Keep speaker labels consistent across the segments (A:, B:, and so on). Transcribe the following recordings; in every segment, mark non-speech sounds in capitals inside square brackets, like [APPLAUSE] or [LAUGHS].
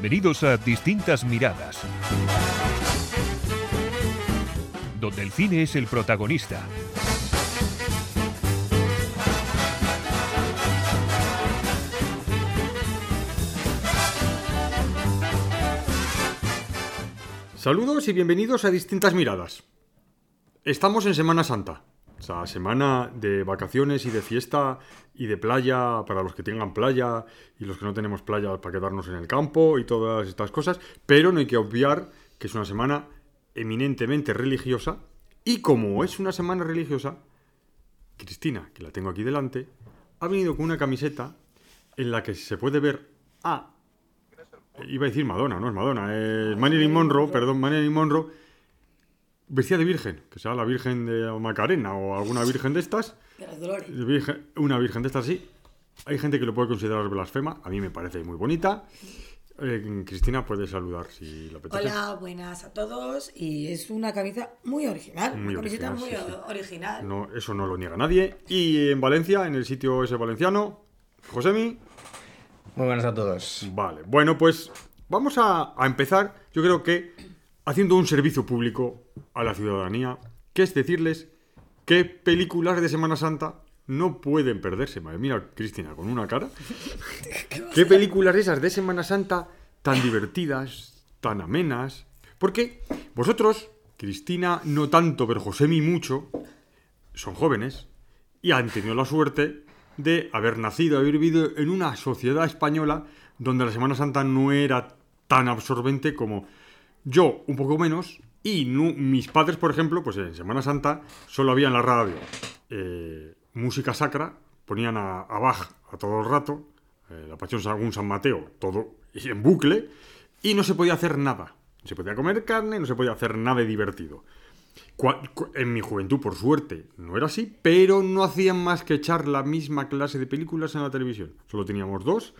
A: Bienvenidos a Distintas Miradas, donde el cine es el protagonista.
B: Saludos y bienvenidos a Distintas Miradas. Estamos en Semana Santa, o sea, semana de vacaciones y de fiesta y de playa para los que tengan playa y los que no tenemos playa para quedarnos en el campo y todas estas cosas, pero no hay que obviar que es una semana eminentemente religiosa y como es una semana religiosa, Cristina, que la tengo aquí delante, ha venido con una camiseta en la que se puede ver a Iba a decir Madonna, no es Madonna, es Marilyn Monroe, perdón, Marilyn Monroe, vestida de virgen, que sea la Virgen de Macarena o alguna virgen de estas.
C: De los dolores.
B: Virgen- una virgen de estas, sí. Hay gente que lo puede considerar blasfema, a mí me parece muy bonita. Eh, Cristina puede saludar si le apetece.
C: Hola, buenas a todos. Y es una camisa muy original.
B: Muy
C: una camiseta
B: original,
C: muy
B: sí, sí.
C: o- original.
B: No, eso no lo niega nadie. Y en Valencia, en el sitio ese valenciano, Josemi.
D: Muy buenas a todos.
B: Vale, bueno, pues vamos a, a empezar, yo creo que haciendo un servicio público a la ciudadanía, que es decirles qué películas de Semana Santa no pueden perderse. Madre mía, Cristina, con una cara. [LAUGHS] ¿Qué películas esas de Semana Santa tan divertidas, tan amenas? Porque vosotros, Cristina, no tanto, pero Josemi mucho, son jóvenes y han tenido la suerte de haber nacido, haber vivido en una sociedad española donde la Semana Santa no era tan absorbente como yo, un poco menos, y mis padres, por ejemplo, pues en Semana Santa solo había en la radio eh, música sacra, ponían a, a Bach a todo el rato, eh, la Pasión según San Mateo, todo en bucle, y no se podía hacer nada. No se podía comer carne, no se podía hacer nada de divertido. En mi juventud, por suerte, no era así, pero no hacían más que echar la misma clase de películas en la televisión. Solo teníamos dos.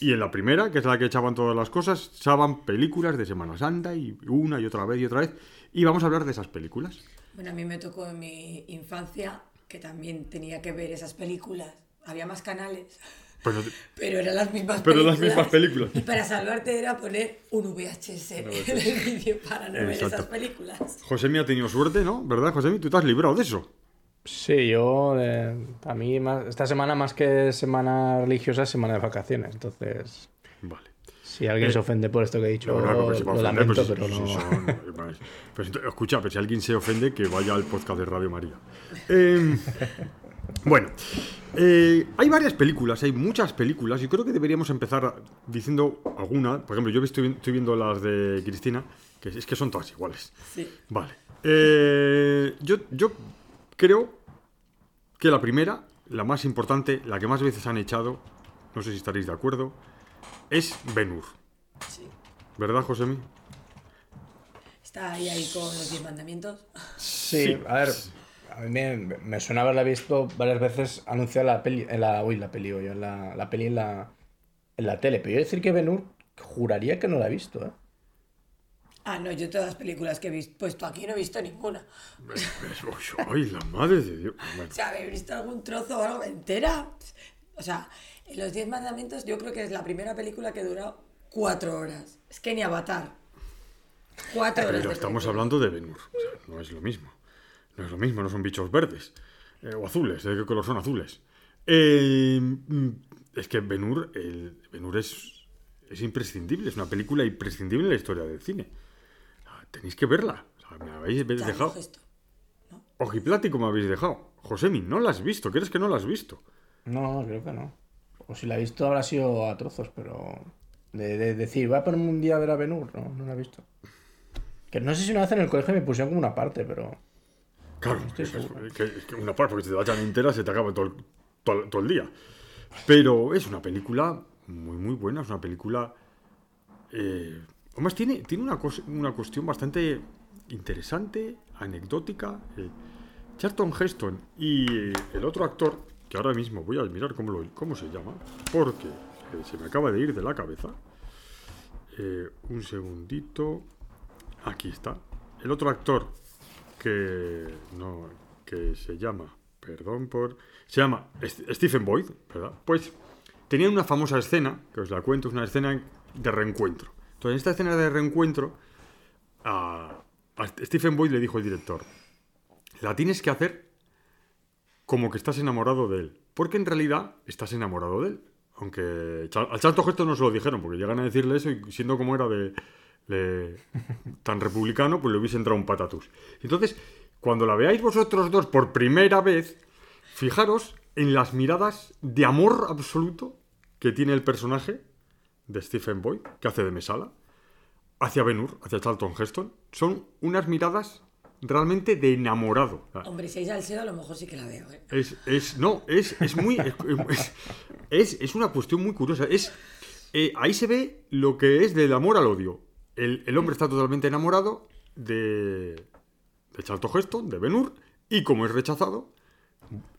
B: Y en la primera, que es la que echaban todas las cosas, echaban películas de Semana Santa y una y otra vez y otra vez. Y vamos a hablar de esas películas.
C: Bueno, a mí me tocó en mi infancia que también tenía que ver esas películas. Había más canales,
B: Pero, [LAUGHS]
C: pero eran las mismas
B: Pero
C: películas.
B: las mismas películas.
C: Y para salvarte era poner un VHS en el vídeo para no ver
B: Exacto.
C: esas películas.
B: Josemi ha tenido suerte, ¿no? ¿Verdad, Josemi? Tú te has librado de eso.
D: Sí, yo, eh, a mí, más, esta semana más que semana religiosa, es semana de vacaciones. Entonces,
B: Vale.
D: si alguien
B: Eh,
D: se ofende por esto que he dicho,
B: No, no,
D: lo lamento,
B: pues,
D: pero no.
B: si son-. Pues escucha, pero si alguien se ofende, que vaya al podcast de Radio María. Eh, bueno, eh, hay varias películas, hay muchas películas, y creo que deberíamos empezar diciendo alguna. Por ejemplo, yo estoy, estoy viendo las de Cristina, que es que son todas iguales.
C: Sí.
B: Vale. Eh, yo, yo creo que la primera, la más importante, la que más veces han echado, no sé si estaréis de acuerdo, es Ben-Hur.
C: Sí.
B: ¿Verdad, Josemi?
C: Está ahí, ahí con los diez mandamientos.
D: Sí,
B: Sí.
D: a ver, a mí me, me suena haberla visto varias veces anunciar la peli, en la, uy, la peli, oye, en la, la peli en la, en la tele. Pero yo decir que Ben-Hur, juraría que no la he visto, ¿eh?
C: Ah, no, yo todas las películas que he visto, puesto aquí no he visto ninguna.
B: ¡Ay, la madre de Dios! Bueno, [LAUGHS]
C: O sea, ¿habéis visto algún trozo o algo entera? O sea, en Los Diez Mandamientos yo creo que es la primera película que dura cuatro horas. Es que ni Avatar. Cuatro horas.
B: pero estamos hablando de Ben-Hur. O sea, no es lo mismo. No es lo mismo, no son bichos verdes. eh, o azules, ¿de qué color son azules? Eh, mm, es que Ben-Hur, el- Ben-Hur es, es imprescindible, es una película imprescindible en la historia del cine. Tenéis que verla. O sea, me habéis dejado...
C: gesto.
B: Ojiplático me habéis dejado. Josemi, no la has visto. ¿Crees que no la has visto?
D: No, no, creo que no. O si la he visto habrá sido a trozos, pero... De, de decir, voy a ponerme un día a ver a no, no la he visto. Que no sé si una vez en el colegio me pusieron como una parte, pero...
B: Claro,
D: estoy seguro.
B: es que, es que una parte, porque si te la echan entera se te acaba todo el, todo, el- todo el día. Pero es una película muy, muy buena. Es una película. Eh, además, tiene, tiene una, una cuestión bastante interesante, anecdótica. Eh, Charlton Heston y el otro actor, que ahora mismo voy a mirar cómo, lo, cómo se llama, porque eh, se me acaba de ir de la cabeza. Eh, un segundito. Aquí está. El otro actor que no que se llama, perdón por, se llama St- Stephen Boyd, ¿verdad? Pues tenían una famosa escena, que os la cuento, es una escena de reencuentro. Entonces, en esta escena de reencuentro, a, a Stephen Boyd le dijo el director, la tienes que hacer como que estás enamorado de él. Porque en realidad estás enamorado de él. Aunque al Charlton Heston no se lo dijeron, porque llegan a decirle eso y siendo como era de, de- [LAUGHS] tan republicano, pues le hubiese entrado un patatús. Entonces, cuando la veáis vosotros dos por primera vez, fijaros en las miradas de amor absoluto que tiene el personaje de Stephen Boyd, que hace de Mesala, hacia Ben Hur, hacia Charlton Heston. Son unas miradas realmente de enamorado.
C: Hombre, si hay salseo, a lo mejor sí que la veo. ¿eh?
B: Es, es, no, es, es muy. Es, es, es una cuestión muy curiosa. Es, eh, ahí se ve lo que es del amor al odio. El, el hombre está totalmente enamorado de, de Charlton Heston, de Ben Hur, y como es rechazado,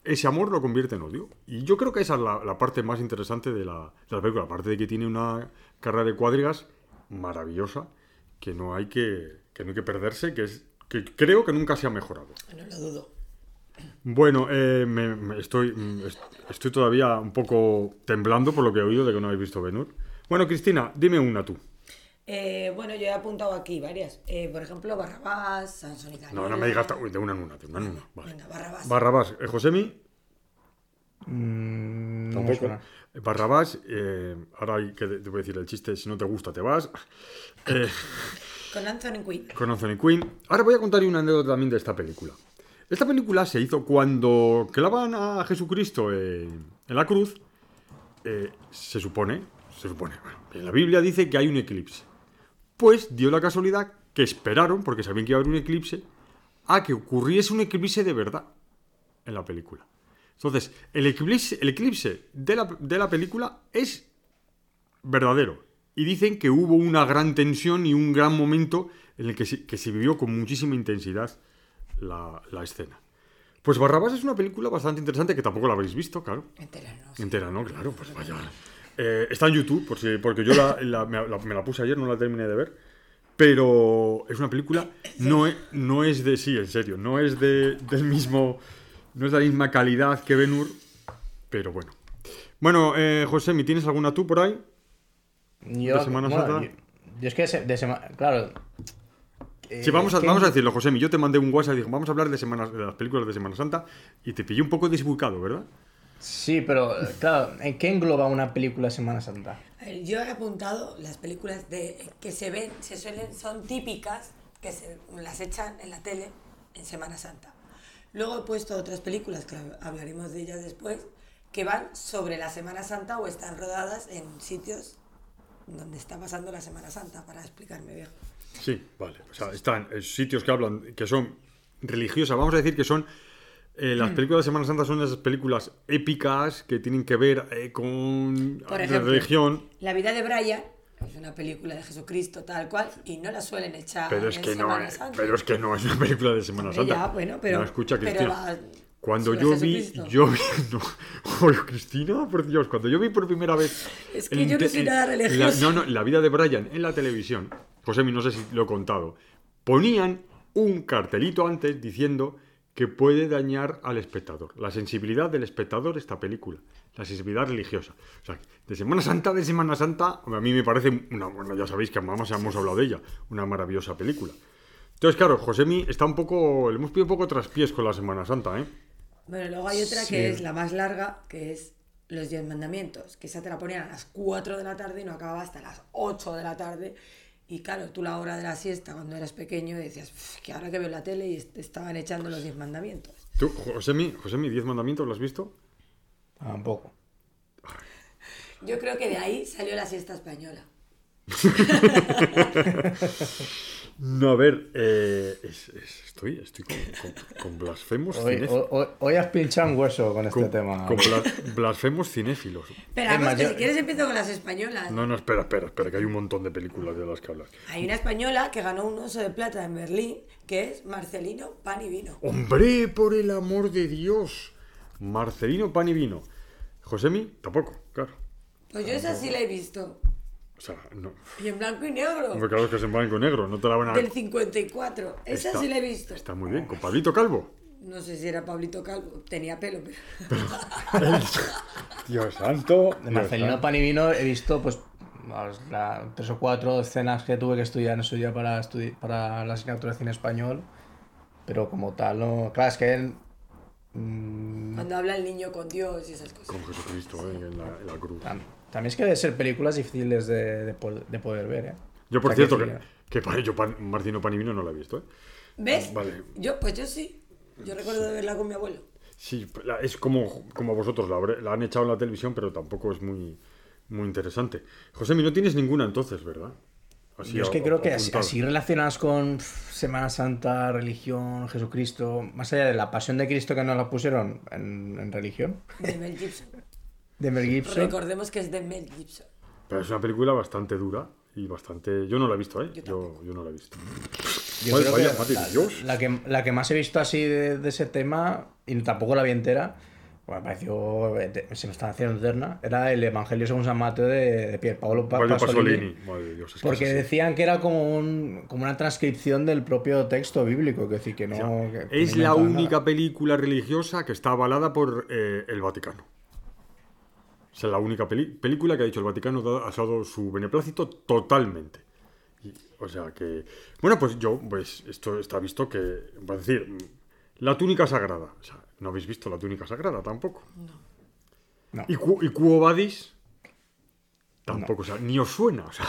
B: ese amor lo convierte en odio. Y yo creo que esa es la, la parte más interesante de la, de la película. Aparte de que tiene una carrera de cuadrigas maravillosa, que no hay que, que, no hay que perderse, que, es, que creo que nunca se ha mejorado.
C: No lo dudo.
B: Bueno, eh, me- me estoy, mm, est- estoy todavía un poco temblando por lo que he oído de que no habéis visto Benur. Bueno, Cristina, dime una tú.
C: Eh, bueno, yo he apuntado aquí varias. Eh, por ejemplo, Barrabás, Sansón y Dalila.
B: No, no me digas uy, de una en una, de una en una. Vale.
C: Venga, Barrabás.
B: Barrabás, eh, Josemi,
D: Mm, no
B: tampoco.
D: suena.
B: Eh, Barrabás, eh, ahora hay que te voy a decir el chiste, si no te gusta te vas. Eh,
C: Con Anthony Quinn.
B: con Anthony Quinn. Ahora voy a contar una anécdota también de esta película. Esta película se hizo cuando clavan a Jesucristo en, en la cruz. eh, se supone, se supone, bueno, en la Biblia dice que hay un eclipse. Pues dio la casualidad que esperaron, porque sabían que iba a haber un eclipse, a que ocurriese un eclipse de verdad en la película. Entonces, el eclipse, el eclipse de, la, de la película es verdadero. Y dicen que hubo una gran tensión y un gran momento en el que se, que se vivió con muchísima intensidad la, la escena. Pues Barrabás es una película bastante interesante que tampoco la habréis visto, claro.
C: Entera, no.
B: Entera, ¿no? Claro, pues vaya. Eh, está en YouTube, por si, porque yo la- la- me, la, me la puse ayer, no la terminé de ver. Pero es una película, no es, no es de, sí, en serio, no es de, del mismo, no es de la misma calidad que Benur, pero bueno. Bueno, eh, José, ¿tienes alguna tú por ahí?
D: Yo,
B: ¿De Semana
D: bueno,
B: Santa?
D: yo, yo es que se- de semana. Claro.
B: Sí, vamos a,
D: Eh,
B: vamos a decirlo, José. Yo te mandé un WhatsApp y dije, vamos a hablar de, semanas, de las películas de Semana Santa y te pillé un poco desubicado, ¿verdad?
D: Sí, pero claro, ¿en qué engloba una película Semana Santa?
C: Yo he apuntado las películas de que se ven, se suelen, son típicas, que se las echan en la tele en Semana Santa. Luego he puesto otras películas, que hablaremos de ellas después, que van sobre la Semana Santa o están rodadas en sitios donde está pasando la Semana Santa, para explicarme bien.
B: Sí, vale. O sea, están eh, sitios que hablan, que son religiosas. Vamos a decir que son. Eh, las películas de Semana Santa son esas películas épicas que tienen que ver eh, con
C: Por ejemplo,
B: religión.
C: La vida de Brian es una película de Jesucristo tal cual y no la suelen echar
B: Pero es,
C: en
B: que no
C: Semana
B: es,
C: Santa.
B: pero es que no es una película de Semana Santa.
C: ya, bueno, pero-
B: No, escucha,
C: pero va
B: cuando yo vi, yo vi, [LAUGHS] no, Oye, Cristina, por Dios, cuando yo vi por primera vez. [LAUGHS]
C: Es que
B: en
C: yo no soy nada
B: la-
C: religiosa.
B: no, no, la vida de Brian en la televisión, Josemi, no sé si lo he contado, ponían un cartelito antes diciendo que puede dañar al espectador, la sensibilidad del espectador esta película, la sensibilidad religiosa. O sea, de Semana Santa, de Semana Santa, a mí me parece, una, bueno, ya sabéis que vamos, hemos hablado de ella, una maravillosa película. Entonces, claro, Josemi está un poco, le hemos pedido un poco traspiés con la Semana Santa, ¿eh?
C: Bueno, luego hay otra
D: Sí.
C: que es la más larga, que es Los Diez Mandamientos, que esa te la ponían a las 4 de la tarde y no acababa hasta las 8 de la tarde. Y claro, tú la hora de la siesta cuando eras pequeño decías, "Uf, que ahora que veo la tele y est- estaban echando los Diez Mandamientos.
B: ¿Tú, Josemi, Josemi, ¿Diez Mandamientos lo has visto?
D: Tampoco.
C: Yo creo que de ahí salió la siesta española. [LAUGHS]
B: No, a ver, eh, es- es- estoy, estoy con, con- con blasfemos
D: Hoy,
B: cinéfilos.
D: hoy- hoy has pinchado un hueso con este
B: Con,
D: tema.
B: con bla- blasfemos cinéfilos.
C: Pero
D: Es
C: vamos, que
D: yo-
C: si quieres empiezo con las españolas.
B: No, no, espera, espera, espera, que hay un montón de películas de las que hablas.
C: Hay una española que ganó un oso de plata en Berlín, que es Marcelino Pan y Vino.
B: ¡Hombre, por el amor de Dios! Marcelino Pan y Vino. Josemi, tampoco, claro.
C: Pues yo esa sí la he visto.
B: O sea, no.
C: Y en blanco y negro.
B: Hombre, claro que es en blanco y negro, no te la van a...
C: Del 54. Esa
B: Está-
C: sí la he visto.
B: Está muy bien, con Pablito Calvo.
C: No sé si era Pablito Calvo, tenía pelo, pero... [LAUGHS]
B: Dios santo.
D: De
B: Dios
D: Marcelino
B: santo.
D: Panivino he visto, pues, las- la- tres o cuatro escenas que tuve que estudiar en su día para, estudi- para la asignatura de cine español. Pero como tal, no. Claro, es que él. mm,
C: Cuando habla el niño con Dios y esas cosas.
B: Con Jesucristo eh, en, la, en la cruz.
D: También es que debe ser películas difíciles de, de de poder ver, ¿eh?
B: Yo, por
D: O sea,
B: cierto,
D: que-
B: que, que para yo Pan- Martino Panivino no la he visto, ¿eh?
C: ¿Ves?
B: Vale.
C: Yo, pues yo sí. Yo recuerdo de verla con mi abuelo.
B: Sí, es como, como vosotros, la, la han echado en la televisión, pero tampoco es muy, muy interesante. José, no tienes ninguna entonces, ¿verdad? Así
D: Yo es que
B: a-
D: creo que así, así relacionadas con Semana Santa, religión, Jesucristo, más allá de la pasión de Cristo que nos la pusieron en, en religión,
C: De Mel Gibson. [LAUGHS]
D: de Mel Gibson.
C: Recordemos que es de Mel Gibson.
B: Pero es una película bastante dura y bastante... Yo no la he visto, ¿eh?
C: Yo
B: Yo, yo no la he visto.
D: Yo
B: Vaya-
D: creo
B: vaya,
D: que
B: madre
D: la,
B: Dios.
D: la que, la que más he visto así de, de ese tema, y tampoco la vi entera, pues me pareció, eh, se me estaba haciendo eterna, era el Evangelio según San Mateo de, de Pier Paolo Pa- Pasolini.
B: Pasolini. Madre de Dios, es que
D: Porque decían que era como, un, como una transcripción del propio texto bíblico, que decir que no...
B: O sea,
D: que- que
B: es
D: no
B: la única
D: nada.
B: película religiosa que está avalada por eh, el Vaticano. Es la única peli- película que ha dicho el Vaticano ha dado su beneplácito totalmente. Y, o sea que. Bueno, pues yo, pues esto está visto que. Va a decir, la túnica sagrada. O sea, no habéis visto la túnica sagrada tampoco.
D: No.
B: Y, Cu- y Quo Vadis. Tampoco, o sea, ni os suena. O sea,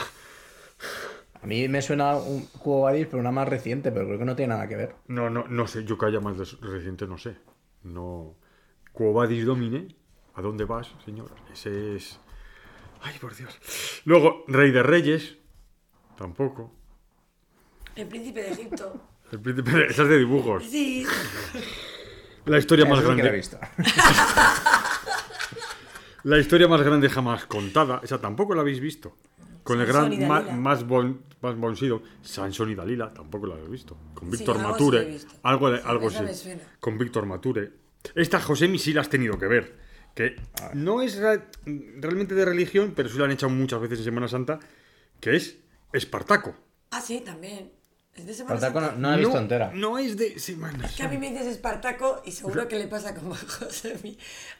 D: A mí me suena un Cubo Vadis, pero una más reciente, pero creo que no tiene nada que ver.
B: No, no, no sé, yo que haya más reciente no sé. No. Quo vadis domine, ¿a dónde vas, señor? Ese es. Ay, por Dios. Luego, Rey de Reyes, tampoco.
C: El príncipe de Egipto.
B: El príncipe de- Esa es de dibujos.
C: Sí.
B: La historia más
D: sí que la he
B: grande.
D: visto. [LAUGHS]
B: La historia más grande jamás contada. Esa tampoco la habéis visto. Con el
C: Sansón
B: gran ma- más bon, más bonsido, Sansón y Dalila, tampoco la habéis visto. Con Víctor
C: algo sí
B: Mature. algo algo
C: esa
B: sí. Con Víctor Mature. Esta Josemi sí la has tenido que ver. Que no es realmente de religión, pero sí la han echado muchas veces en Semana Santa. Que es Espartaco.
C: Ah, sí, también. Es de Semana
D: Espartaco no,
C: Santa.
D: no la he visto entera.
B: No es de Semana
C: Es que a mí me dices Espartaco y seguro que le pasa como a [LAUGHS] José.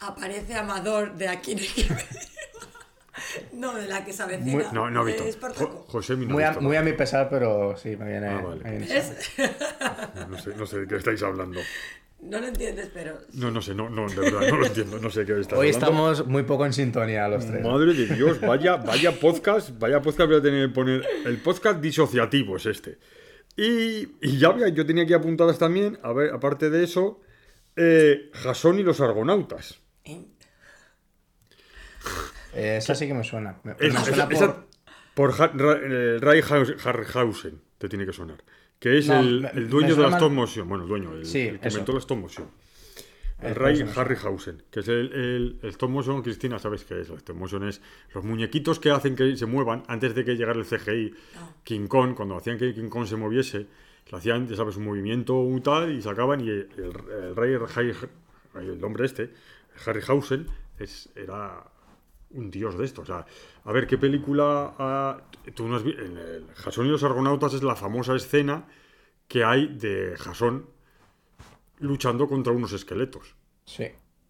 C: Aparece Amador de aquí en el [LAUGHS] No, de la que se avecina.
B: Muy- no, no. Jo- no
D: Muy a,
B: visto
D: muy a
B: nada.
D: mi pesar, pero sí, me viene.
B: Ah, vale.
D: me viene
C: ¿Ves? [LAUGHS]
B: No sé, no sé de qué estáis hablando.
C: No lo entiendes, pero.
B: No, no sé, no, no, de verdad, no lo entiendo. No sé qué estáis
D: Hoy
B: hablando.
D: estamos muy poco en sintonía los tres.
B: Madre de Dios, vaya, vaya podcast, vaya podcast voy a tener que poner. El podcast disociativo es este. Y, y ya había, yo tenía aquí apuntadas también, a ver, aparte de eso, eh, Jasón y los Argonautas.
C: ¿eh?
D: Eh, esa sí que me suena. Me,
B: Es-
D: me
B: esa-
D: suena por.
B: esa- por Ja- Ra- eh, Ray Haus- Harryhausen, te tiene que sonar. Que es
D: No,
B: el, el dueño de
D: más-
B: stop motion. Bueno, el dueño, el,
D: Sí,
B: el que inventó la stop motion. El Ray. Harryhausen, que es el, el, el stop motion, Cristina, ¿sabes qué es? El stop motion es los muñequitos que hacen que se muevan antes de que llegara el CGI.
C: Ah.
B: King Kong, cuando hacían que King Kong se moviese, le hacían, ya sabes, un movimiento un tal y sacaban y el, el rey, Harry- el hombre este, Harryhausen, es, era un dios de esto. O sea, a ver, ¿qué película... tú no has vi- en el Jasón y los Argonautas es la famosa escena que hay de Jasón luchando contra unos esqueletos.
D: Sí.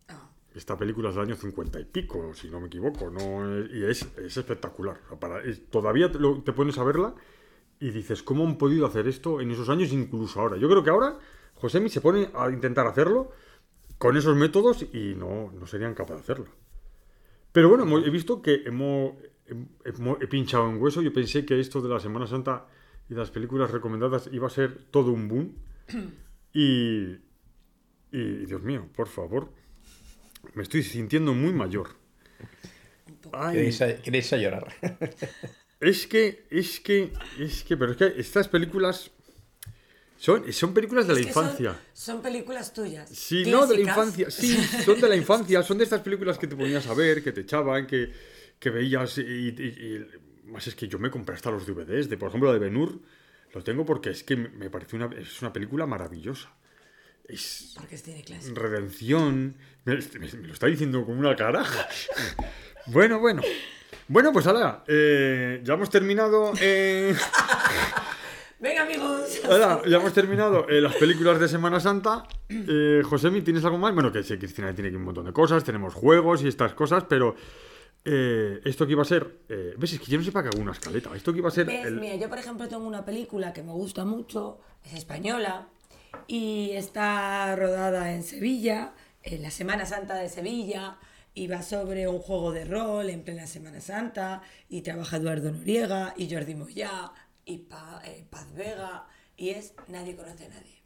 C: Ah,
B: Esta película es del año 50 y pico, si no me equivoco, ¿no? Y es, es espectacular. O sea, para- es- todavía te, lo- te pones a verla y dices, ¿cómo han podido hacer esto en esos años, incluso ahora? Yo creo que ahora Josemi se pone a intentar hacerlo con esos métodos y no, no serían capaces de hacerlo. Pero bueno, he visto que hemos, hem- hemo- he pinchado en hueso. Yo pensé que esto de la Semana Santa y las películas recomendadas iba a ser todo un boom. [CLEARS THROAT] Y, y Dios mío, por favor, me estoy sintiendo muy mayor. Ay,
D: ¿Queréis, a- queréis a llorar?
B: es que, es que, es que, pero es que estas películas son, son películas de
C: es
B: la
C: son-
B: infancia.
C: Son, películas tuyas.
B: Sí, no, de la infancia. Sí, son de la infancia. Son de estas películas que te [LAUGHS] ponías a ver, que te echaban, que, que veías. Y, y- y- más es que yo me compré hasta los DVDs de, por ejemplo, la de Benur. Lo tengo porque es que me parece una, es una película maravillosa. Es
C: Porque tiene clase.
B: redención. Me, me- me lo está diciendo con una cara. [LAUGHS] bueno, bueno. Bueno, pues ahora, ya hemos terminado. eh, [LAUGHS]
C: Venga, amigos.
B: Hola, ya hemos terminado eh, las películas de Semana Santa. Eh, Josemi, ¿tienes algo más? Bueno, que sí, Cristina tiene aquí un montón de cosas, tenemos juegos y estas cosas, pero eh, esto que iba a ser... eh, ¿Ves? Es que yo no sé para qué hago una escaleta. Esto que iba a ser...
C: ¿Ves?
B: el-
C: Mira, yo por ejemplo tengo una película que me gusta mucho, es española y está rodada en Sevilla, en la Semana Santa de Sevilla, y va sobre un juego de rol en plena Semana Santa, y trabaja Eduardo Noriega, y Jordi Moyá, y Pa- eh, Paz Vega, y es Nadie conoce a nadie.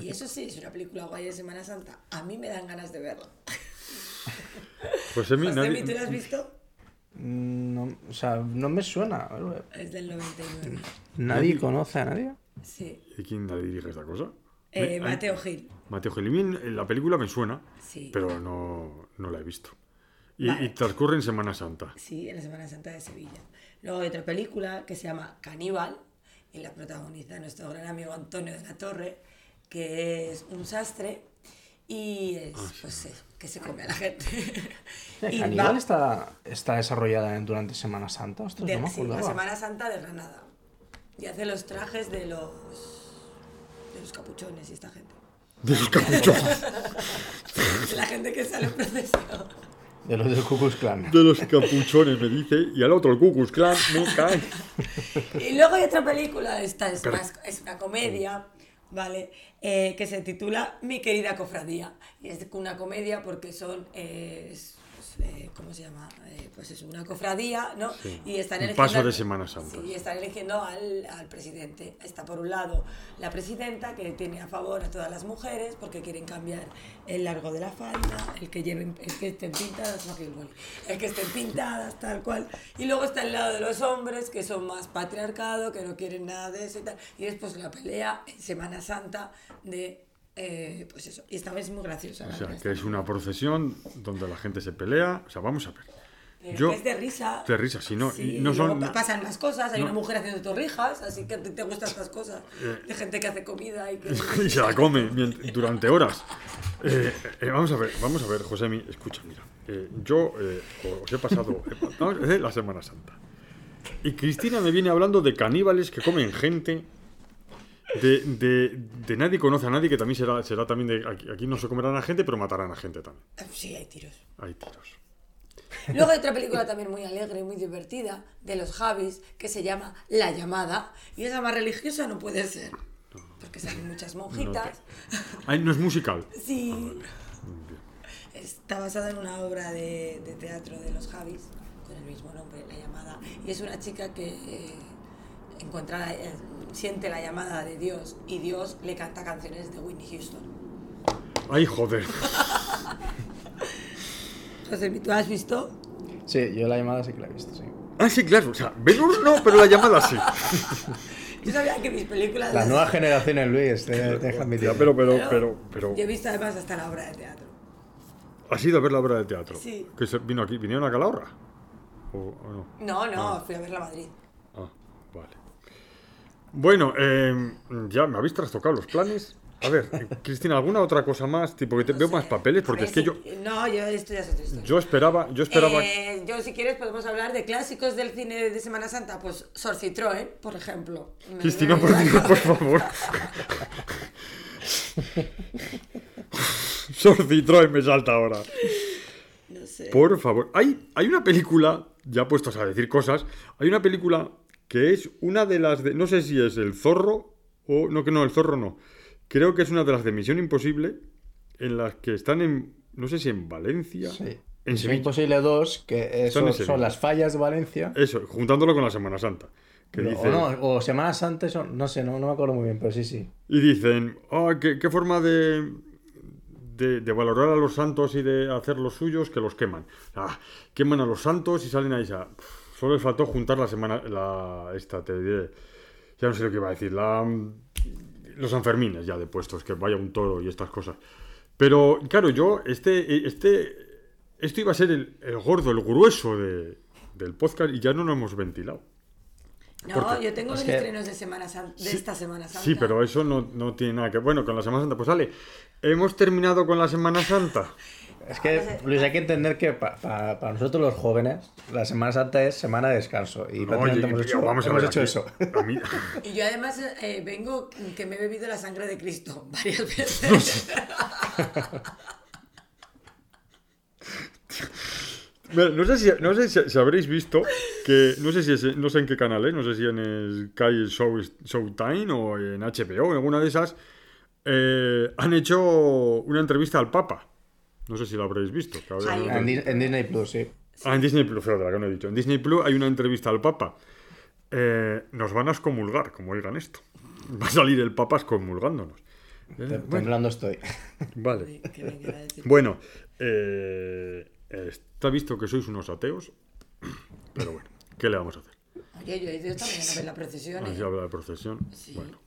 C: Y eso sí, es una película guay de Semana Santa. A mí me dan ganas de verla. [LAUGHS]
B: Josemi,
C: Josemi,
B: nadie-
C: ¿tú la has visto?
D: Mm, No, o sea, no me suena. A ver,
C: Es del 99.
D: Nadie conoce a nadie.
C: Sí.
B: ¿Y quién la dirige esta cosa?
C: Eh, Mateo Gil.
B: Mateo Gelimín, la película me suena,
C: Sí.
B: pero no, no la he visto. Y,
C: Vale.
B: y transcurre en Semana Santa.
C: Sí, en la Semana Santa de Sevilla. Luego hay otra película que se llama Caníbal y la protagoniza nuestro gran amigo Antonio de la Torre, que es un sastre y es,
B: Ah,
C: pues, eso, que se come a la gente. [LAUGHS] y
D: Caníbal
C: va
D: está, está desarrollada durante Semana Santa. Ostras,
C: de,
D: no me
C: sí, la. Semana Santa de Granada. Y hace los trajes de los, de los capuchones y esta gente.
B: De los capuchones. [LAUGHS]
C: La gente que sale en procesión.
D: De los del Ku Klux Klan.
B: De los capuchones, me dice. Y al otro, el Cucus Clan, me cae.
C: Y luego hay otra película, esta es, más- es una comedia, ¿vale? Eh, que se titula Mi querida cofradía. Y es una comedia porque son, eh, es- eh, ¿cómo se llama? Eh, pues es una cofradía, ¿no?
B: Sí.
C: Y están
B: Un
C: eligiendo...
B: paso
C: al-
B: de Semana Santa.
C: Sí, y están eligiendo al, al presidente. Está por un lado la presidenta que tiene a favor a todas las mujeres porque quieren cambiar el largo de la falda, el que lleven, el que estén pintadas, no, el que estén pintadas, tal cual. Y luego está el lado de los hombres que son más patriarcado, que no quieren nada de eso y tal. Y después la pelea en Semana Santa de, eh, pues eso. Y esta vez es muy graciosa.
B: O sea, que es una procesión donde la gente se pelea. O sea, vamos a ver.
C: Pero
B: Yo,
C: es de risa.
B: de risa, sí, no,
C: Sí,
B: son-
C: pasan más cosas. Hay
B: no.
C: una mujer haciendo torrijas, así que ti te gustan estas cosas.
B: Eh.
C: De gente que hace comida y que. [LAUGHS]
B: y se la come durante horas. Eh, eh, vamos a ver, vamos a ver, Josemi, escucha, mira. eh, yo eh, os he pasado eh, la Semana Santa. Y Cristina me viene hablando de caníbales que comen gente. De, de, de nadie conoce a nadie, que también será, será también de. Aquí, aquí no se comerán a gente, pero matarán a gente también.
C: Sí, hay tiros.
B: Hay tiros.
C: Luego hay otra película también muy alegre y muy divertida de los Javis que se llama La llamada. Y esa más religiosa no puede ser. Porque salen muchas monjitas.
B: Ay, no es musical.
C: Sí. Está basada en una obra de, de teatro de los Javis con el mismo nombre, La llamada. Y es una chica que eh, encuentra la- eh, siente la llamada de Dios y Dios le canta canciones de Whitney Houston.
B: Ay, joder. [LAUGHS]
C: José, ¿tú has visto?
D: Sí, yo la llamada sí que la he visto, sí.
B: Ah, sí, claro. O sea, Benur no, pero la llamada sí. [LAUGHS]
C: Yo sabía que mis películas...
D: Las
C: las-
D: nuevas generaciones, Luis, te, te dejan
B: pero, pero, pero, pero.
C: Yo he visto además hasta la obra de teatro.
B: ¿Has ido a ver la obra de teatro?
C: Sí.
B: ¿Que se vino aquí? ¿Vinieron a Calahorra? ¿O, o no?
C: No, no, fui a verla a Madrid.
B: Ah, vale. Bueno, eh, ya me habéis trastocado los planes. A ver, eh, [LAUGHS] Cristina, ¿alguna otra cosa más? Tipo que te
C: No
B: veo
C: sé.
B: más papeles, porque
C: ver
B: es que
C: si-
B: yo,
C: No, yo esto ya es otra historia.
B: yo esperaba, yo esperaba.
C: Eh, yo, si quieres, podemos hablar de clásicos del cine de Semana Santa. Pues Sor Citroën, por ejemplo.
B: Cristina, por Dios, por favor. [LAUGHS] Sor Citroën me salta ahora.
C: No sé.
B: Por favor. Hay, hay una película, ya puestos a decir cosas, hay una película que es una de las de. No sé si es el zorro o. No, que no, el zorro no. Creo que es una de las de Misión Imposible en las que están en. No sé si en Valencia.
D: Sí.
B: En
D: Misión. Imposible 2, que eso son las fallas de Valencia.
B: Eso, juntándolo con la Semana Santa. Que
D: O
B: dice,
D: no, o Semana Santa, eso, no sé, no, no me acuerdo muy bien, pero sí, sí.
B: Y dicen, "Ah, ¿qué, qué forma de, de, de valorar a los santos y de hacer los suyos que los queman. Ah, queman a los santos y salen ahí. ya. Solo les faltó juntar la semana. La, esta, te diré. Ya no sé lo que iba a decir. La, los Sanfermines ya de puestos, que vaya un toro y estas cosas. Pero claro, yo, este, este, esto iba a ser el, el gordo, el grueso de, del podcast y ya no lo hemos ventilado.
C: No, yo tengo los
D: que-
C: estrenos de, Semana San- de esta Semana Santa.
B: Sí, pero eso no, no tiene nada que Bueno, con la Semana Santa, pues sale. Hemos terminado con la Semana Santa. [LAUGHS]
D: Es que, Luis, hay que entender que pa- pa- para nosotros los jóvenes, la Semana Santa es semana de descanso. Y
B: Oye,
D: prácticamente hemos hecho,
B: vamos a
D: hemos
B: ver
D: hecho eso.
B: A mí- [LAUGHS]
C: Y yo además eh, vengo que me he bebido la sangre de Cristo [LAUGHS] varias veces. [LAUGHS]
B: No sé, si, no sé si, si habréis visto que, no sé si es- no sé en qué canal es, no sé si en el Sky Show, Showtime o en HBO, en alguna de esas, eh, han hecho una entrevista al Papa. No sé si lo habréis visto. que había-
C: Ay,
D: En, en Disney Plus, sí.
B: Ah, en Disney Plus, fíjate, la que no he dicho. En Disney Plus hay una entrevista al Papa. Eh, nos van a excomulgar, como oigan esto. Va a salir el Papa excomulgándonos. Eh, bueno,
D: Temblando estoy. [LAUGHS]
B: vale. Bueno, eh, está visto que sois unos ateos, pero bueno, ¿qué le vamos a hacer?
C: Oye, yo he ido esta mañana a ver la procesión.
B: Así
C: ¿eh?
B: habla de procesión.
C: Sí.
B: Bueno.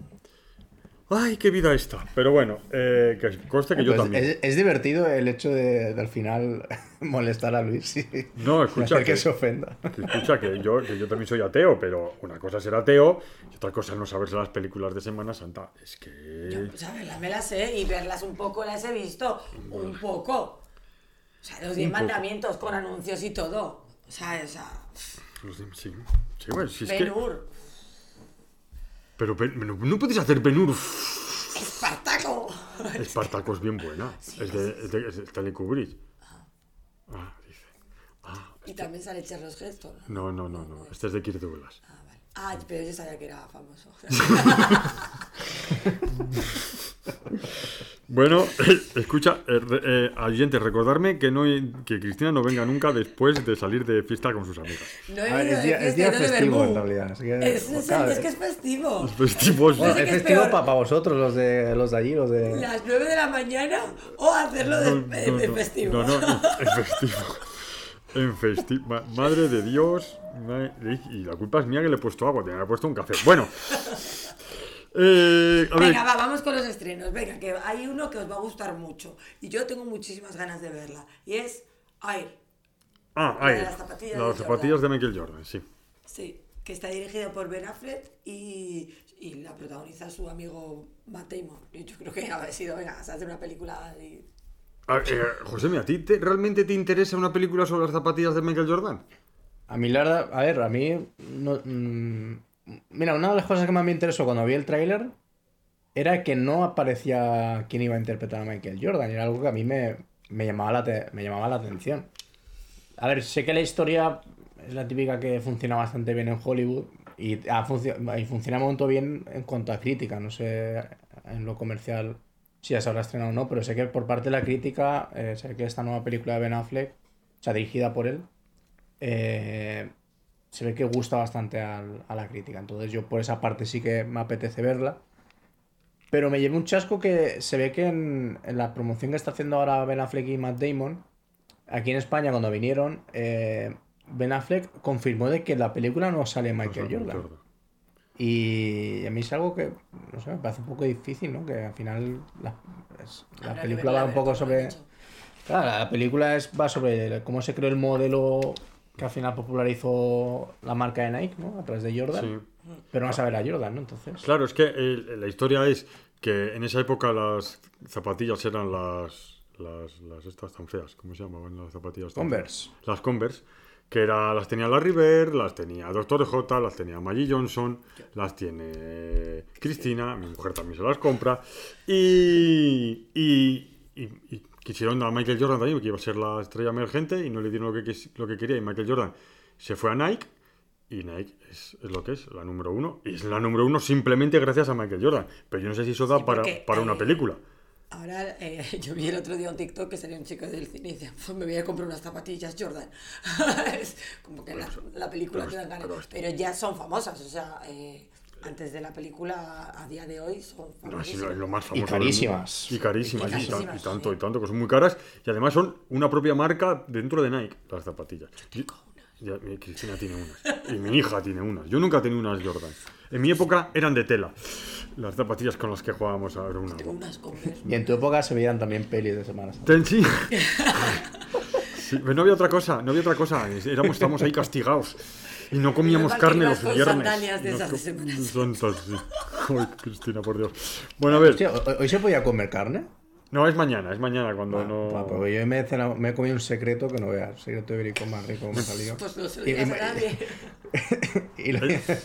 B: Ay, qué vida esta. Pero bueno, eh, que conste que yo
D: Pues
B: también.
D: es, es divertido el hecho de, de al final [LAUGHS] molestar a Luis y
B: No, escucha
D: hacer que
B: que-
D: se ofenda.
B: Que escucha que yo, que yo también soy ateo, pero una cosa es ser ateo y otra cosa es no saberse las películas de Semana Santa. Es que.
C: Yo, pues a verlas me las sé y verlas un poco las he visto. Un poco. O sea, los diez
B: Un poco.
C: mandamientos con anuncios y todo. O sea, o sea
B: Los sí, sí, bueno, si es que. Pero Ben- no, puedes hacer Benur.
C: Espartaco.
B: Espartaco es bien buena. es, de, es de- es de Stanley Kubrick. Ah, dice. Ah,
C: Y también sale Charles Heston.
B: no, no, no, no. Este es de Kirk Douglas.
C: Ah, vale. Ah, pero yo sabía que era famoso. [LAUGHS] [LAUGHS]
B: Bueno, [LAUGHS] escucha, eh, eh, oyentes, recordarme que, no, que Cristina no venga nunca después de salir de fiesta con sus amigas.
C: No he
D: A ver, es día, es día festivo en realidad. así que-
C: Es, es-
D: claro,
C: es que es festivo.
B: Festivos.
D: bueno,
C: sé
D: es
C: qué es
D: festivo para vosotros, los de, los de allí, los de...
C: Las 9 de la mañana o hacerlo de,
B: No,
C: de-
B: no,
C: de
B: no,
C: festivo.
B: No, no, en festivo. En festivo. Madre de Dios. ma- Y la culpa es mía que le he puesto agua, que haber puesto un café. Bueno. Eh, a ver,
C: Venga, va, vamos con los estrenos. Venga, que hay uno que os va a gustar mucho. Y yo tengo muchísimas ganas de verla. Y es Air.
B: ah, ahí.
C: las zapatillas
B: Las
C: de
B: zapatillas de. Michael Jordan, sí.
C: Sí, que está dirigido por Ben Affleck y, y la protagoniza su amigo Matt Damon. Y yo creo que ha sido, venga, se hace una película y...
B: A eh, José, ¿a ti te- realmente te interesa una película sobre las zapatillas de Michael Jordan?
D: A mí, la verdad, a ver, a mí. no- mm, mira, una de las cosas que más me interesó cuando vi el tráiler era que no aparecía quién iba a interpretar a Michael Jordan. Era algo que a mí me, me, llamaba, la me llamaba la atención. A ver, sé que la historia es la típica que funciona bastante bien en Hollywood y, ha funcio- y funciona un bien en cuanto a crítica. No sé en lo comercial si ya se habrá estrenado o no, pero sé que por parte de la crítica, eh, sé que esta nueva película de Ben Affleck, o sea, dirigida por él, eh, se ve que gusta bastante al- a la crítica. Entonces yo por esa parte sí que me apetece verla. Pero me llevé un chasco que se ve que en, en la promoción que está haciendo ahora Ben Affleck y Matt Damon, aquí en España cuando vinieron, eh, Ben Affleck confirmó de que la película no sale Michael
B: O sea,
D: Jordan. Y a mí es algo que, no sé, me parece un poco difícil, ¿no? Que al final la, es- la película va
C: a
D: un poco sobre... Claro, la película es, va sobre cómo se creó el modelo que al final popularizó la marca de Nike, ¿no? A través de Jordan.
B: Sí.
D: Pero no a saber a Jordan, ¿no? Entonces.
B: Claro, es que el- la historia es que en esa época las zapatillas eran las. Las, las estas tan feas, ¿cómo se llamaban las zapatillas? tan
D: Converse.
B: feas? Las Converse, que era, las tenía Larry Bird, las tenía Dr. J, las tenía Maggie Johnson, las tiene Cristina, mi mujer también se las compra, y, y, y- y quisieron a Michael Jordan también, que iba a ser la estrella emergente, y no le dieron lo que, lo que quería, y Michael Jordan se fue a Nike, y Nike es, es lo que es, la número uno. Y es la número uno simplemente gracias a Michael Jordan. Pero yo no sé si eso da
C: Sí,
B: para,
C: porque,
B: para una
C: eh,
B: película.
C: Ahora, eh, [LAUGHS] yo vi el otro día un TikTok que salía un chico del cine y decía, pues me voy a comprar unas zapatillas Jordan. [LAUGHS] es como que la, la película
B: pero-
C: te dan ganas.
B: pero-
C: Pero ya son famosas, o sea, eh, antes de la película, a día de hoy, son
B: No, es lo, lo más
D: Y carísimas.
B: Y carísimas.
C: Y
B: Y, tan-
C: carísimas,
B: y tanto,
C: sí.
B: y tanto, que son muy caras. Y además son una propia marca dentro de Nike, las zapatillas. Y- ya, mi Cristina tiene unas. Y mi hija tiene unas. Yo nunca he tenido unas Jordan. En mi época eran de tela. Las zapatillas con las que jugábamos a una.
C: Tengo unas Converse.
D: Y en tu época se veían también pelis de Semana Santa.
B: Ten- sí. [LAUGHS] Sí, no había otra cosa, no había otra cosa. Éramos, estábamos ahí castigados. Y no comíamos carne los viernes.
C: sandalias de esas de
B: Santas, sí. Ay, Cristina, por Dios. Bueno, a ver.
D: Hostia, ¿hoy, se podía comer carne?
B: No, es mañana, es mañana cuando no.
D: Pa, porque yo me he, cenado- me he comido un secreto que no veas. Secreto ibérico más rico me ha [LAUGHS] salido.
C: Pues no se lo
D: Y-
C: digas [LAUGHS]
D: y
C: a
D: me-
C: nadie.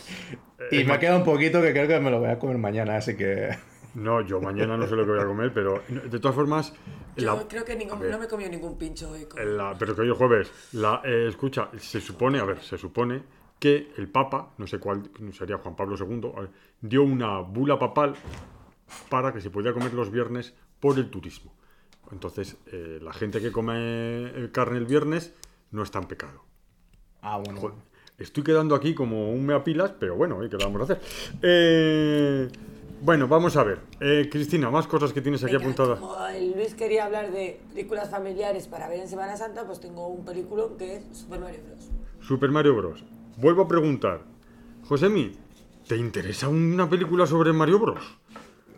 D: y me ha quedado un poquito que creo que me lo voy a comer mañana, así que.
B: No, yo mañana no sé lo que voy a comer, pero de todas formas.
C: Yo
B: la-
C: creo que ningún-
B: ver,
C: no me he comido ningún pincho hoy. con-
B: la- pero que hoy es jueves. La, eh, escucha, se supone, a ver, se supone que el Papa, no sé cuál sería Juan Pablo II, ver, dio una bula papal para que se podía comer los viernes por el turismo. Entonces, eh, la gente que come eh, carne el viernes no está en pecado.
D: Ah, bueno.
B: Joder, estoy quedando aquí como un meapilas, pero bueno, ¿y ¿qué vamos a hacer? Eh, bueno, vamos a ver. Eh, Cristina, más cosas que tienes aquí
C: Venga,
B: apuntadas.
C: Como Luis quería hablar de películas familiares para ver en Semana Santa, pues tengo un película que es Super Mario Bros.
B: Super Mario Bros. Vuelvo a preguntar. Josemi, ¿te interesa una película sobre Mario Bros?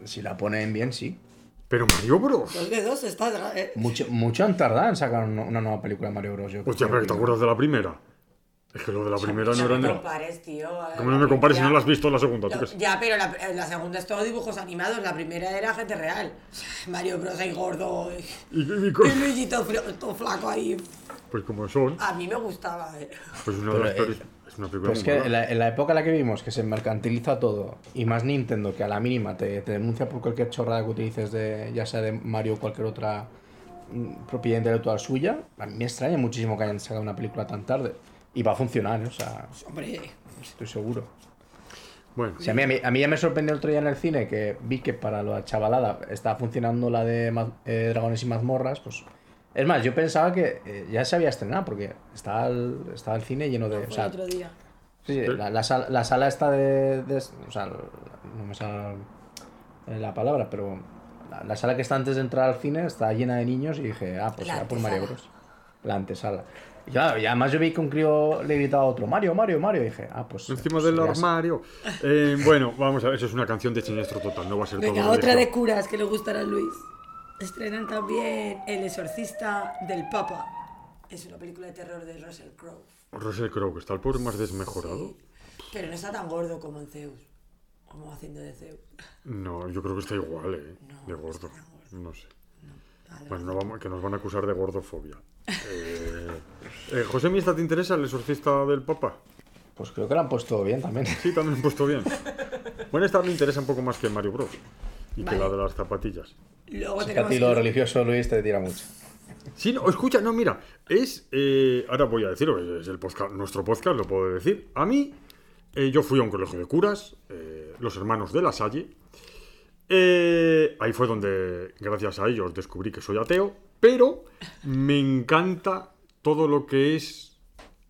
D: Si la ponen bien, sí.
B: Pero Mario Bros.
C: Dos de dos está... eh.
D: Mucho, mucho han tardado en sacar una, una nueva película de Mario Bros. Yo
B: Hostia, pero ¿te acuerdas de la primera? Es que lo de la primera no era
C: No me
B: ni...
C: compares, tío.
B: ¿Cómo no me compares si no la has visto la segunda? ¿Tú
C: No,
B: qué
C: ya, pero la, la segunda es todo dibujos animados, la primera era gente real. Mario Bros ahí gordo y,
B: Y- y- y co-
C: y Luigi todo, fla- todo flaco ahí.
B: Pues como son,
C: A mí me gustaba. eh.
B: pues una de las
D: eh,
B: peores- Es una película
D: Pero es
B: muy
D: que en la, en la época en la que vivimos, que se mercantiliza todo, y más Nintendo, que a la mínima te, te denuncia por cualquier chorrada que utilices, de, ya sea de Mario o cualquier otra mm, propiedad intelectual suya, a mí me extraña muchísimo que hayan sacado una película tan tarde. Y va a funcionar, ¿eh? o sea,
C: Hombre,
D: estoy seguro.
B: Bueno,
D: O sea, a, mí, a mí- a mí ya me sorprendió el otro día en el cine que vi que para la chavalada estaba funcionando la de ma- eh, Dragones y Mazmorras, pues... Es más, yo pensaba que eh, ya se había estrenado, porque estaba el, estaba el cine lleno de...
C: fue
D: o sea,
C: el otro día.
D: Sí, sí, la, la sala, la sala está de, de- O sea, no me sale la palabra, pero la, la sala que está antes de entrar al cine está llena de niños y dije, ah, pues será por Mario. Bros. La antesala. Y claro, y además yo vi que un crío le gritaba a otro, Mario, Mario, Mario, y dije, ah, pues...
B: encima
D: pues
B: del armario. Eh, bueno, vamos a ver, eso es una canción de siniestro total, no va a ser todo.
C: Venga,
B: de
C: otra de curas que le gustará a Luis. Estrenan también El exorcista del Papa. Es una película de terror de Russell Crowe.
B: Russell Crowe, que está el pobre más desmejorado.
C: Sí, pero no está tan gordo como en Zeus. Como haciendo de Zeus.
B: No, yo creo que está igual, ¿eh?
C: No,
B: de gordo. No sé.
C: Vale,
B: Bueno, no vamos, que nos van a acusar de gordofobia. Eh, eh, José Mista, ¿te interesa el exorcista del Papa?
D: Pues creo que la han puesto bien también.
B: Sí, también puesto bien. Bueno, esta me interesa un poco más que Mario Bros. Y que la de las zapatillas.
C: Luego
D: Es que a ti lo religioso, Luis, te tira mucho.
B: Sí, no, escucha, no, mira, es. eh, ahora voy a decirlo, es el podcast, nuestro podcast, lo puedo decir. A mí, eh, yo fui a un colegio de curas, eh, los hermanos de la Salle. Eh, ahí fue donde, gracias a ellos, descubrí que soy ateo, pero me encanta todo lo que es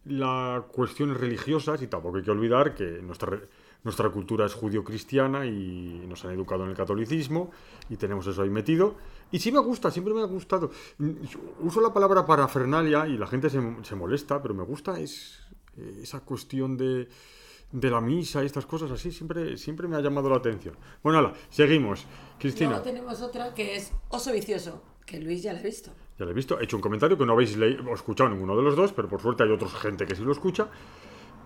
B: las cuestiones religiosas y tampoco hay que olvidar que nuestra, nuestra cultura es judío-cristiana y nos han educado en el catolicismo y tenemos eso ahí metido. Y sí me gusta, siempre me ha gustado. Mm, Uso la palabra parafernalia y la gente se, se molesta, pero me gusta es, eh, esa cuestión de, de la misa y estas cosas así, siempre, siempre me ha llamado la atención. Bueno, hala, seguimos. Cristina,
C: tenemos otra que es Oso Vicioso, que Luis ya la ha visto.
B: ya lo he visto, he hecho un comentario que no habéis leído o escuchado ninguno de los dos, pero por suerte hay otra gente que sí lo escucha.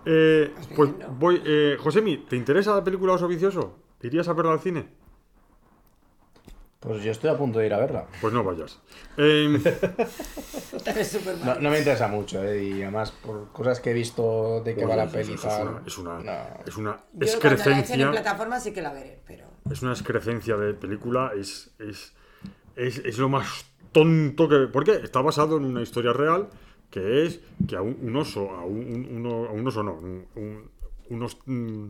B: Eh, pues
C: ¿no?
B: voy, eh, Josemi, ¿te interesa la película Oso Vicioso? ¿Irías a verla al cine?
D: Pues yo estoy a punto de ir a verla.
B: Pues no vayas. [LAUGHS] Eh,
D: No, no me interesa mucho, ¿eh? y además por cosas que he visto de que va la peli
B: es una, es una,
D: no.
B: es una
C: Yo cuando la echen en
B: excrecencia.
C: plataforma sí que la veré, pero...
B: Es una excrecencia de película. Es, es, es, es lo más tonto que. Porque está basado en una historia real que es que a un, un oso, a un, un- a un oso no, un- un- unos mm,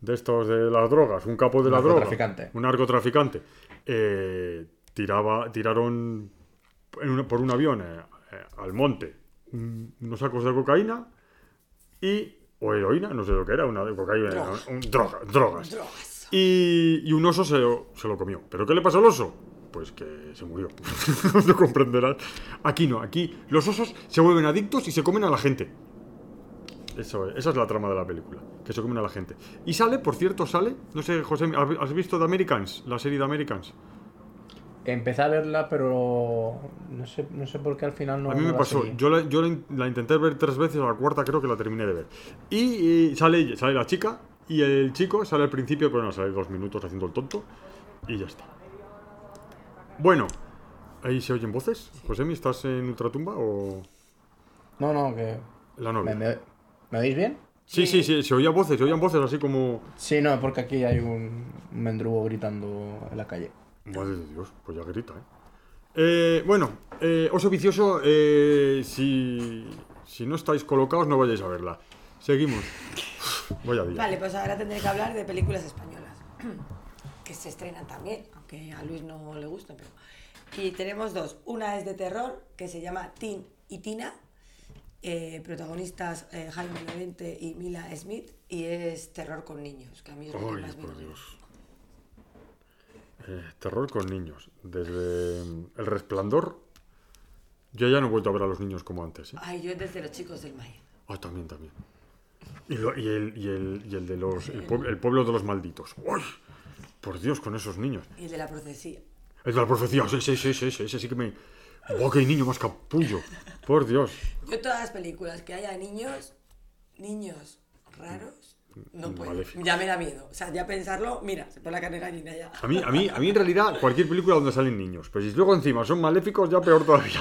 B: de estos de las drogas, un capo de la droga,
D: Narcotraficante.
B: un narcotraficante, eh, tiraba, tiraron en una- por un avión eh, eh, al monte un- unos sacos de cocaína y o heroína, no sé lo que era, una de cocaína,
C: Droga.
B: un- droga, drogas.
C: Drogas.
B: Y, y un oso se, lo- se lo comió. ¿Pero qué le pasó al oso? Pues que se murió. [LAUGHS] no comprenderás. Aquí no, aquí los osos se vuelven adictos y se comen a la gente. Eso, es, esa es la trama de la película, que se comen a la gente. Y sale, por cierto, sale, no sé, José, ¿has visto The Americans? La serie de Americans.
D: Empecé a verla, pero no sé, no sé por qué al final no.
B: A mí me pasó, yo, la, yo la in- la intenté ver tres veces, a la cuarta creo que la terminé de ver. Y, y sale, sale la chica y el chico sale al principio, pero no, sale dos minutos haciendo el tonto y ya está. Bueno, ahí se oyen voces. Josemi, ¿estás en Ultratumba o
D: No, no, que.
B: la
D: ¿Me,
B: novia?
D: me, ¿me oís bien?
B: Sí, sí, sí, se oían voces, se oían voces así como...
D: Sí, no, porque aquí hay un, mendrugo gritando en la calle.
B: Madre de Dios, pues ya grita, ¿eh? Eh, bueno, eh, Oso Vicioso, eh, si, si no estáis colocados no vayáis a verla. Seguimos. Vaya día.
C: Vale, pues ahora tendré que hablar de películas españolas. [CLEARS THROAT] que se estrenan también, aunque a Luis no le gustan, pero... Y tenemos dos. Una es de terror, que se llama Tin y Tina. eh, protagonistas eh, Jaime Lorente y Mila Smith. Y es terror con niños, que a mí es lo que
B: Ay,
C: más
B: por
C: gusta.
B: Dios. Eh, terror con niños. Desde mm, El Resplandor, yo ya no he vuelto a ver a los niños como antes.
C: Ay, yo desde los chicos del maíz.
B: Ah, también, también. Y, lo- y el, y, el, y el de los... El, pue- el pueblo de los malditos. ¡Uy! Por Dios, con esos niños.
C: Y el de la profecía.
B: Es de la profecía, sí, sí, sí, sí, sí, sí que me... ¡Oh, qué niño más capullo! Por Dios.
C: Yo todas las películas que haya niños, niños raros, no puedo.
B: Maléfico.
C: Ya me da miedo. O sea, ya pensarlo, mira, se pone la carne gallina ya.
B: A mí, a, mí, a mí en realidad cualquier película donde salen niños, pues si luego encima son maléficos ya peor todavía.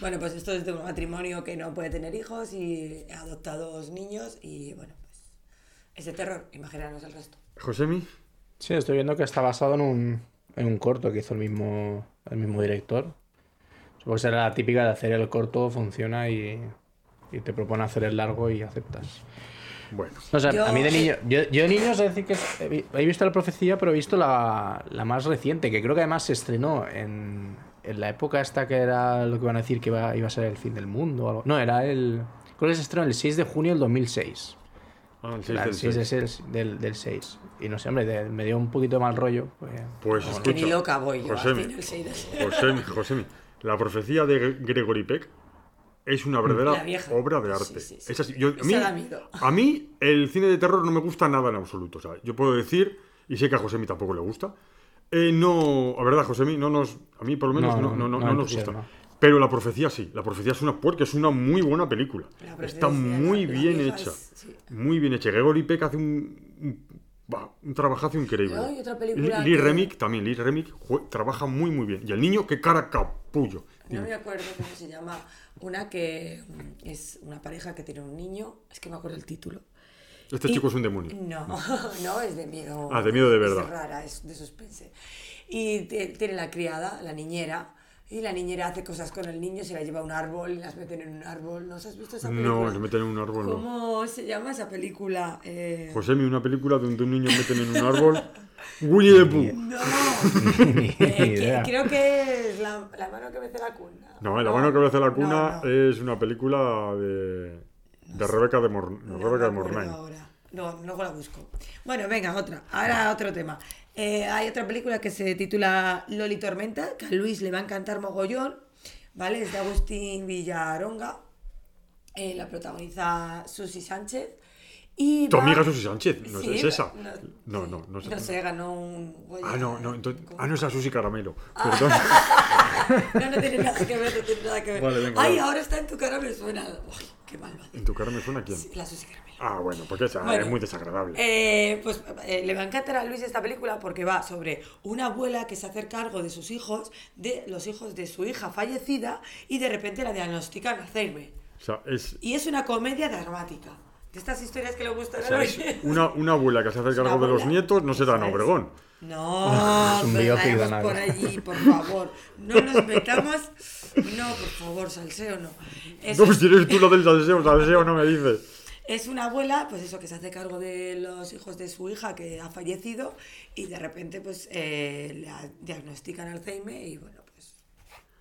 C: Bueno, pues esto es de un matrimonio que no puede tener hijos y adopta dos niños y bueno, pues es de terror, imaginaros el resto.
B: Josemi,
D: Sí, estoy viendo que está basado en un, en un corto que hizo el mismo, el mismo director. Supongo que será la típica de hacer el corto, funciona y, y te propone hacer el largo y aceptas.
B: bueno,
D: No sé,
C: Yo-
D: a mí de niño, yo, yo de niño, es decir, que he vi- he visto la profecía, pero he visto la, la más reciente, que creo que además se estrenó en, en la época esta que era lo que iban a decir que iba, iba a ser el fin del mundo. o algo. No, era el... Creo que se estrenó el 6 de junio del 2006.
B: ah, el seis
D: Era el
B: del
D: 6 de
B: seis.
D: seis del, del 6. Y no sé, hombre, de- me dio un poquito de mal rollo. Pues,
B: Pues
D: bueno,
C: Que ni loca voy yo al [LAUGHS]
B: Josemi, la profecía de Gregory Peck es una verdadera obra de arte.
C: sí, sí.
B: Es así, yo- a, mí, a el cine de terror no me gusta nada en absoluto. O sea, yo puedo decir, y sé que a Josemi tampoco le gusta, eh, no, a verdad, Josemi, no nos, a mí por lo menos no,
D: No,
B: no, no,
D: no,
B: no
D: no
B: nos gusta. Pero la profecía sí, la profecía es una porque es una muy buena película. Está muy bien hecha.
C: es- sí.
B: Muy bien hecha. Gregory Peck hace un, un, bah, un trabajazo increíble.
C: No, y otra película
B: Lee
C: que-
B: Remick también, Lee Remick trabaja muy muy bien. Y el niño, qué cara capullo.
C: No me acuerdo cómo se llama. Una que mm, es una pareja que tiene un niño. Es que me acuerdo el título.
B: Este
C: Y-
B: chico es un demonio.
C: No, no, [LAUGHS] es de miedo.
B: Ah, de miedo de verdad.
C: Es rara, es de suspense. Y tiene la criada, la niñera, y la niñera hace cosas con el niño, se la lleva a un árbol y las meten en un árbol. ¿No has visto esa película?
B: No, le meten en un árbol, no.
C: ¿Cómo se llama esa película? Eh,
B: Josemi, una película donde un niño meten en un [LAUGHS] árbol. Winnie the Pooh.
C: No,
D: Ni [LAUGHS]
C: Eh, que- creo que es la, la mano que mece la cuna.
B: No, La mano que abraza la cuna
C: no, no.
B: es una película de, de Rebeca de, Mor-
C: No
B: Rebeca
C: me
B: de Mornay.
C: ahora. No, luego la busco. Bueno, venga, otra. Ahora otro tema. Eh, hay otra película que se titula Loli Tormenta, que a Luis le va a encantar mogollón, ¿vale? Es de Agustín Villaronga. Eh, la protagoniza Susi Sánchez. Y
B: Tu
C: va-
B: amiga Susi Sánchez, no
C: Sí,
B: es esa.
C: No,
B: No, no, no sé.
C: No sé, ganó un.
B: Ah, no, no, entonces, ah, no es a Susi Caramelo. Perdón. [LAUGHS]
C: No, no tiene nada que ver, no tiene nada que ver.
B: Vale, venga,
C: Ay,
B: vale.
C: ahora está en tu cara, me suena. Uy, qué.
B: ¿En tu cara me suena quién?
C: Sí, la Susi Caramelo.
B: Ah, bueno, porque esa
C: Bueno,
B: es muy desagradable.
C: Eh, pues eh, le va a encantar a Luis esta película porque va sobre una abuela que se hace cargo de sus hijos, de los hijos de su hija fallecida, y de repente la diagnostican Alzheimer.
B: O sea, es,
C: Y es una comedia dramática. De estas historias que le gustan
B: o
C: a
B: sea,
C: Luis.
B: es una, una abuela que se hace cargo de los nietos, no será en
C: Eso es. No,
D: Es [LAUGHS] un nada.
C: por allí, por favor. No nos metamos. No, por favor, salseo no. Es,
B: No, pues si eres tú la del salseo, salseo no me dices.
C: es una abuela, pues eso, que se hace cargo de los hijos de su hija que ha fallecido y de repente pues eh, le a- diagnostican Alzheimer y bueno, pues...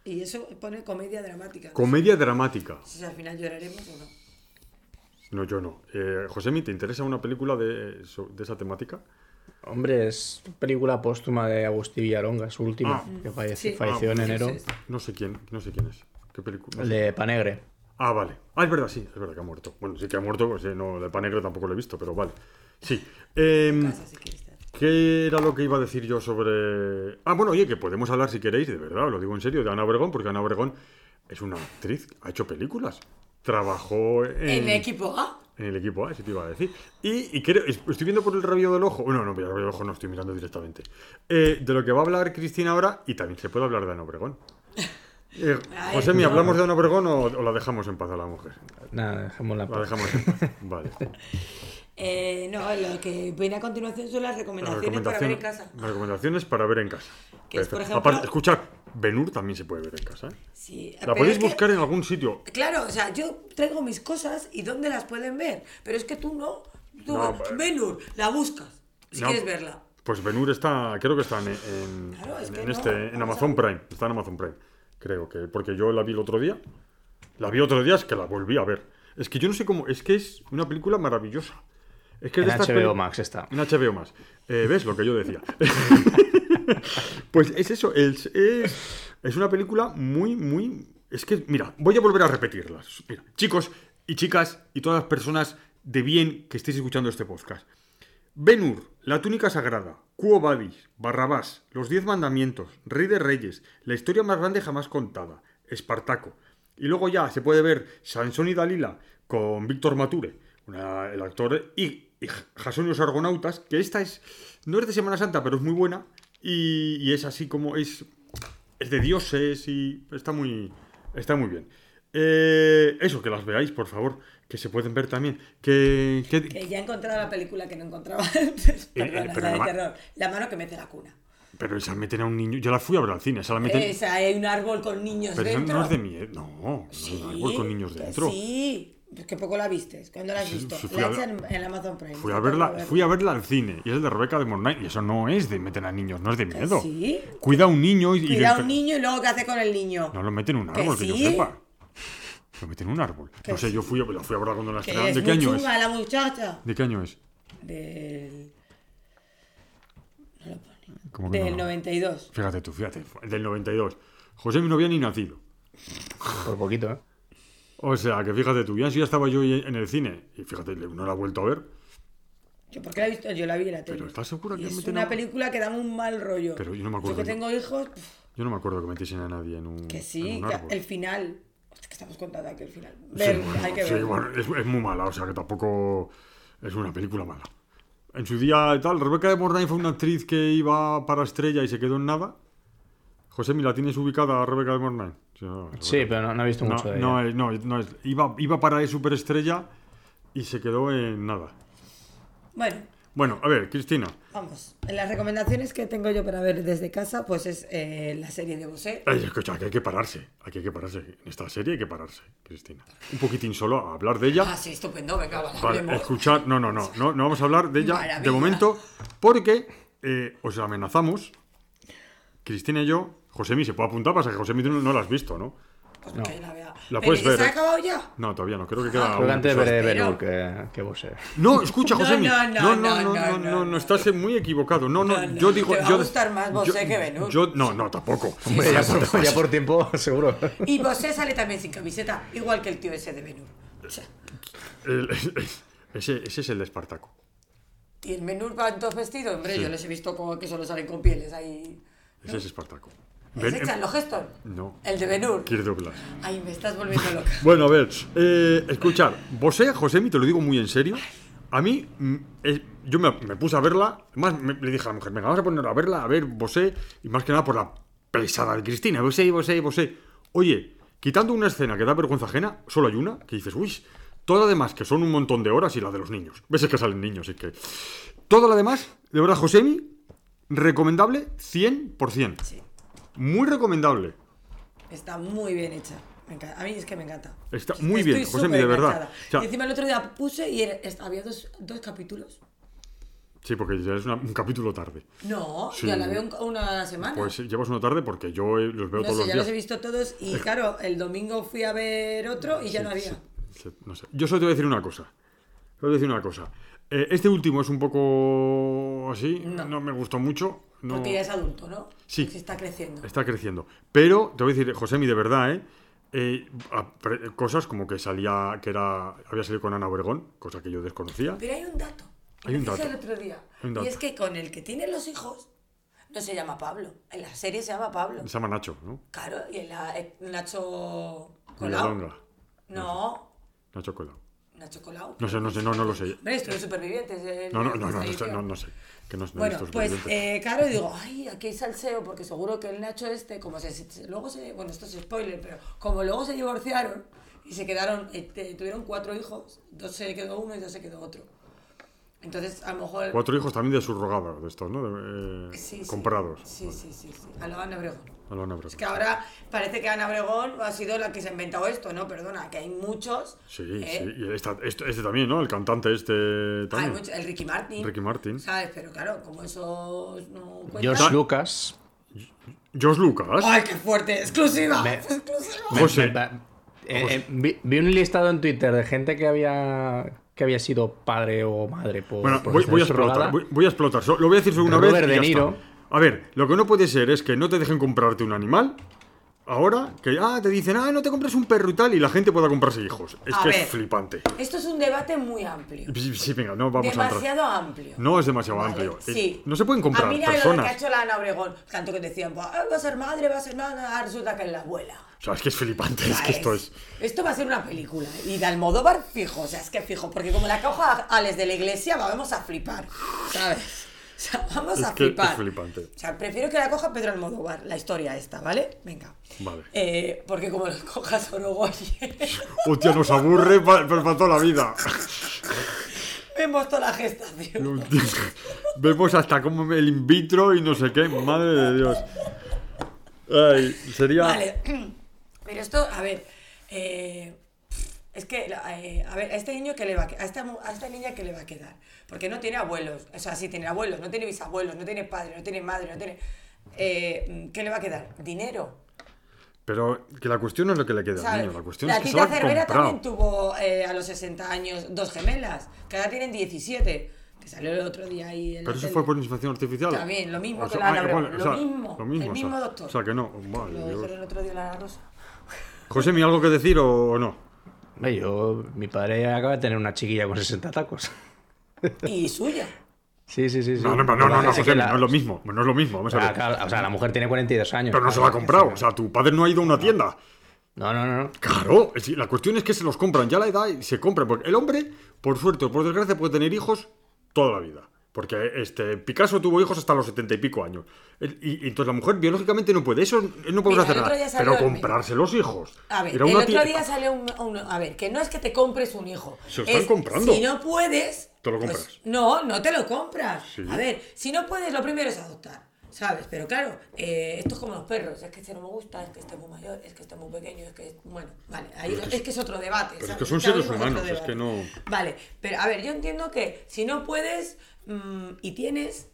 C: Y eso pone comedia dramática. No
B: Comedia dramática.
C: sé si al final lloraremos o no.
B: No, yo no. Eh, Josemi, ¿te interesa una película de, de esa temática?
D: Hombre, es película póstuma de Agustín Villaronga, su última,
B: Ah.
D: que
C: Sí.
D: falleció
B: Ah,
D: en
C: sí,
D: enero.
C: sí, sí.
B: No sé quién, no sé quién es. ¿Qué película? No
D: El
B: sé.
D: de Panegre.
B: Ah, vale. Ah, es verdad, sí, es verdad que ha muerto. Bueno, sí que ha muerto, pues eh, no, de Panegre tampoco lo he visto, pero vale. Sí. Em. ¿Qué era lo que iba a decir yo sobre.? Ah, bueno, oye, que podemos hablar si queréis, de verdad, lo digo en serio, de Ana Obregón, porque Ana Obregón es una actriz, ha hecho películas. Trabajó en.
C: En equipo A.
B: en el equipo A, eso te iba a decir. Y, y creo, es- estoy viendo por el rabillo del ojo. No, no, por el rabillo del ojo no estoy mirando directamente. Eh, de lo que va a hablar Cristina ahora, y también se puede hablar de Ana Obregón. [LAUGHS] Eh, José, ¿me hablamos de Ana Obregón o, o la dejamos en paz a la mujer?
D: Nada, dejémosla.
B: La dejamos en paz. [LAUGHS] Vale.
C: Eh, no, lo que viene a continuación son las recomendaciones para ver en casa.
B: las recomendaciones para ver en casa.
C: Que es, por ejemplo-
B: Aparte, escuchad, Benur también se puede ver en casa. ¿eh?
C: Sí,
B: La podéis
C: es que-
B: buscar en algún sitio.
C: Claro, o sea, yo traigo mis cosas y ¿dónde las pueden ver? Pero es que tú no. Tú,
B: No,
C: Benur, la buscas si
B: No,
C: quieres verla.
B: Pues Benur está, creo que está en, en-
C: Claro, es
B: en-
C: que
B: en
C: no,
B: este, en Amazon Prime. Está en Amazon Prime. Creo que, porque yo la vi el otro día. La vi otro día, es que la volví a ver. Es que yo no sé cómo, es que es una película maravillosa. Es que es
D: En
B: de estas
D: HBO Max está.
B: En HBO Max. Eh, ¿Ves lo que yo decía? [LAUGHS] pues es eso, es, es, una película muy, muy... Es que, mira, voy a volver a repetirlas. Chicos y chicas y todas las personas de bien que estéis escuchando este podcast. Ben-Hur, la túnica sagrada, Quo Vadis, Barrabás, los diez mandamientos, Rey de Reyes, la historia más grande jamás contada, Espartaco. Y luego ya se puede ver Sansón y Dalila con Víctor Mature, el actor, y, y los Argonautas, que esta es, no es de Semana Santa, pero es muy buena, y, y es así como es, es de dioses y está muy, está muy bien. Eh, eso, que las veáis, por favor, que se pueden ver también. Que, que-
C: Que ya he encontrado la película que no encontraba [LAUGHS] antes. Perdona,
B: Eh, pero
C: la de terror. La mano que mete la cuna.
B: Pero esa meten a un niño. Yo la fui a ver al cine, esa la meten.
C: Esa, hay un árbol con niños
B: pero
C: dentro.
B: no es de miedo. No, no es
C: Sí,
B: un árbol con niños dentro.
C: Sí, pues que poco la viste. ¿Cuándo la has visto?
B: sí,
C: la
B: a-
C: echan en, en Amazon Prime.
B: Fui a, verla, fui a verla al cine y es de Rebeca de Mornay y eso no es de meter a niños, no es de miedo.
C: sí?
B: Cuida a un niño y,
C: Cuida a un niño y luego ¿qué hace con el niño?
B: No lo meten en un
C: Que
B: árbol, que, yo sepa. Lo meten en un árbol.
C: Que
B: No sé,
C: sí.
B: yo fui, la fui a verla cuando la estrenaron.
C: es
B: ¿De qué año es?
C: la muchacha.
B: ¿De qué año es?
C: Del,
B: ¿Cómo que
C: del
B: no?
C: 92.
B: Fíjate tú, fíjate. Del 92. José no había ni nacido.
D: Por poquito, ¿eh?
B: O sea, que fíjate tú, ya si ya estaba yo en el cine y fíjate, no la he vuelto a ver.
C: Yo porque la he visto, yo la vi en la tele.
B: Pero ¿estás segura que
C: es una película que da un mal rollo.
B: Pero yo no me acuerdo
C: Yo que tengo hijos,
B: Yo no me acuerdo que metiesen a nadie en un,
C: que
B: en
C: sí,
B: un
C: que
B: árbol.
C: el final. Hostia, que estamos contando aquí el final.
B: Sí,
C: Ver,
B: bueno,
C: hay que
B: sí,
C: ver.
B: bueno, es, es muy mala, o sea que tampoco es una película mala. En su día tal, Rebeca de Mornay fue una actriz que iba para estrella y se quedó en nada. José, ¿la tienes ubicada a Rebeca de Mornay? Sí, no,
D: Sí,
B: Rebeca-
D: pero no, no he visto
B: no,
D: mucho de
B: no
D: ella.
B: es, no, es- no es. Iba, iba para superestrella y se quedó en nada.
C: Bueno,
B: Bueno, a ver, Cristina.
C: vamos. En las recomendaciones que tengo yo para ver desde casa, pues es eh, la serie de Bosé.
B: Ay, escucha, que hay que pararse. Aquí hay que pararse. En esta serie hay que pararse, Cristina. Un poquitín solo a hablar de ella.
C: Ah, sí, estupendo, venga, vale,
B: Vale, escuchar. No, no, no, no. No vamos a hablar de ella
C: Maravilla.
B: de momento. Porque eh, os amenazamos. Cristina y yo. Josemi, ¿se puede apuntar? Pasa que Josemi no, no la has visto, ¿no?
C: Pues
D: no.
C: la,
B: la puedes ver.
C: ¿Se ha
B: ¿eh?
C: acabado ya?
B: No, todavía no. Creo que queda.
D: Ah.
B: Creo
D: antes veré que, que vos
B: No, escucha, [LAUGHS] José.
C: No,
B: no,
C: no,
B: no,
C: no,
B: no,
C: no,
B: estás muy equivocado. No, no, yo digo.
C: Te va
B: yo, a
C: gustar más Bosé que Benur.
B: Yo, no, no, tampoco. [LAUGHS]
D: Hombre, ya, por, ya, por, tiempo, [LAUGHS] seguro.
C: Y Bosé sale también sin camiseta, igual que el tío ese de Benur.
B: O sea. ese, ese es el de Espartaco.
C: ¿Y el Benur van dos vestidos? Hombre, sí. yo les he visto como que solo salen con pieles ahí.
B: Ese es Espartaco.
C: ¿Es
B: Ven-
C: echan los gestos?
B: No.
C: El de Benur.
B: Quiere doblar.
C: Ay, me estás volviendo [LAUGHS] loca.
B: Bueno, a ver, eh, escuchar, Bosé, Josemi, te lo digo muy en serio. A mí, mm, eh, yo me, me puse a verla, más me- le dije a la mujer, venga, vamos a poner a verla, a ver Bosé, y más que nada por la pesada de Cristina, Bosé, Bosé, Bosé. Oye, quitando una escena que da vergüenza ajena, solo hay una, que dices, uy, todas las demás, que son un montón de horas, y la de los niños. Ves es que salen niños, es que... Todo lo demás, de verdad, Josemi, recomendable 100%.
C: Sí,
B: Muy recomendable.
C: está muy bien hecha. Me encanta. A mí es que me encanta.
B: Está
C: Estoy
B: muy bien,
C: súper
B: Josemi, de verdad. O sea-
C: y encima el otro día puse y era- había dos, dos capítulos.
B: Sí, porque ya es una- un capítulo tarde.
C: No,
B: Sí.
C: ya la veo un- una a la semana.
B: Pues llevas una tarde porque yo eh, los veo
C: no
B: todos
C: sé,
B: los
C: ya
B: días.
C: los he visto todos y claro, el domingo fui a ver otro y ya no había.
B: Sí, no sé. Yo solo te voy a decir una cosa. Te voy a decir una cosa. Eh, este último es un poco así. No,
C: No.
B: me gustó mucho. No,
C: Porque ya es adulto, ¿no?
B: Sí.
C: Se está creciendo.
B: Está creciendo. Pero te voy a decir, Josemi, de verdad, ¿eh? Eh, cosas como que salía, que era, había salido con Ana Obregón, cosa que yo desconocía.
C: Pero hay un dato.
B: Hay un dato.
C: el otro día.
B: Hay un dato.
C: Y es que con el que tiene los hijos no se llama Pablo. En la serie se llama Pablo.
B: Se llama Nacho, ¿no?
C: Claro, y en la eh, Nacho
B: Villalonga.
C: Colau. No,
B: Nacho Colau.
C: Nacho Colau.
B: No sé, no sé, no, no lo sé.
C: Hombre, esto de supervivientes.
B: No, no, no, no, no, sé. Que no,
C: Bueno, pues eh, claro, digo, ay, aquí hay salseo, porque seguro que el Nacho este, como se, luego se, bueno, esto es spoiler, pero como luego se divorciaron y se quedaron, eh, te- tuvieron cuatro hijos, dos se quedó uno y dos se quedó otro. Entonces, a lo mejor...
B: Cuatro hijos también de subrogados, de estos, ¿no? Eh,
C: Sí, sí.
B: comprados.
C: Sí, sí, sí, sí. A la Ana Obregón.
B: A la Ana
C: Es que ahora parece que Ana Obregón ha sido la que se ha inventado esto, ¿no? Perdona, que hay muchos.
B: Sí,
C: ¿eh?
B: sí. Y esta- este, este también, ¿no? El cantante este
C: Hay
B: también.
C: muchos- el Ricky Martin.
B: Ricky Martin.
C: ¿Sabes? Pero claro, como esos no cuentan.
D: George Lucas.
B: George Lucas.
C: ¡Ay, qué fuerte! ¡Exclusiva!
D: Me-
C: ¡Exclusiva!
D: Me-
B: José.
D: me- eh, eh, vi, vi un listado en Twitter de gente que había que había sido padre o madre por,
B: Bueno,
D: por
B: voy, voy a explotar. Voy, voy a explotar. Lo voy a decir solo una
D: Robert
B: vez. y
D: De
B: ya
D: Niro.
B: está. A ver, lo que no puede ser es que no te dejen comprarte un animal. Ahora, que ah, te dicen, ah, no te compres un perro y tal, y la gente pueda comprarse hijos. Es
C: A
B: que
C: ver.
B: es flipante.
C: Esto es un debate muy amplio.
B: Sí, sí, venga, no vamos a entrar.
C: Demasiado amplio.
B: No es demasiado
C: Vale,
B: amplio. Eh,
C: Sí.
B: No se pueden
C: A
B: comprar
C: mí mira lo que ha
B: personas.
C: hecho la Ana Obregón. Tanto que decían, "Buah, va a ser madre, va a ser nada. Resulta que es la abuela.
B: O sea, es que es flipante. Es que esto es.
C: Esto va a ser una película. Y de Almodóvar fijo. O sea, es que fijo. Porque como la coja Alex de la iglesia, vamos a flipar. ¿Sabes? O sea, [LAUGHS] vamos
B: Es
C: a
B: que
C: flipar.
B: es flipante.
C: O sea, prefiero que la coja Pedro Almodóvar, la historia esta, ¿vale? Venga.
B: Vale.
C: Eh, porque como la cojas Orogoye, [LAUGHS]
B: Hostia, nos aburre pa- pero para toda la vida. [LAUGHS]
C: vemos toda la gestación.
B: Vemos hasta como el in vitro y no sé qué. Madre de Dios. Ay, sería.
C: Vale. [CLEARS THROAT] Pero esto, a ver. eh, es que, eh, a ver, a este niño que le va a, que- a esta, a esta niña que le va a quedar. Porque no tiene abuelos. O sea, sí tiene abuelos, no tiene bisabuelos, no tiene padre, no tiene madre, no tiene. eh, ¿Qué le va a quedar? Dinero.
B: Pero que la cuestión no es lo que le queda al
C: ¿sabes?
B: niño. La cuestión
C: la
B: es que se
C: tita
B: lo han
C: Cervera
B: comprado.
C: también tuvo eh, a los 60 años dos gemelas, que ahora tienen 17. Que salió el otro día ahí en
B: Pero eso
C: tele.
B: fue por inseminación artificial.
C: También, lo mismo
B: O
C: que
B: sea,
C: la Ana
B: ah, vale,
C: lo
B: o sea,
C: mismo,
B: lo mismo,
C: el
B: o sea,
C: mismo doctor.
B: O sea que no. Vale,
C: Lo dijeron el otro día la Rosa.
B: José, ¿mi algo que decir o no?
D: Yo, mi padre acaba de tener una chiquilla con 60 tacos. [LAUGHS]
C: Y suya.
D: Sí, sí, sí. sí.
B: No, no, no, no, no, José,
D: la-
B: no es lo mismo. No es lo mismo. Vamos a
D: O sea,
B: ver.
D: claro, o sea, la mujer tiene 42 años.
B: Pero no se lo ha comprado. O sea, tu padre no ha ido a una tienda.
D: No, no, no. no.
B: Claro, la cuestión es que se los compran ya la edad y se compran. Porque el hombre, por suerte o por desgracia, puede tener hijos toda la vida. Porque este Picasso tuvo hijos hasta los setenta y pico años. Y, y entonces la mujer biológicamente no puede. Eso no podemos hacer nada. Pero
C: el-
B: comprarse los hijos.
C: A ver, el otro día salió un, un- A ver, que no es que te compres un hijo.
B: Se lo están
C: es,
B: comprando.
C: Si no puedes.
B: Te lo
C: pues,
B: compras.
C: no, no te lo compras.
B: Sí.
C: A ver, si no puedes, lo primero es adoptar. ¿Sabes? Pero claro, eh, esto es como los perros. Es que este no me gusta, es que este es muy mayor, es que este es muy pequeño, es que. Bueno, vale. Ahí
B: es que
C: es, que es otro debate.
B: pero es que son seres humanos, es que no-
C: Vale, pero a ver, yo entiendo que si no puedes mm, y tienes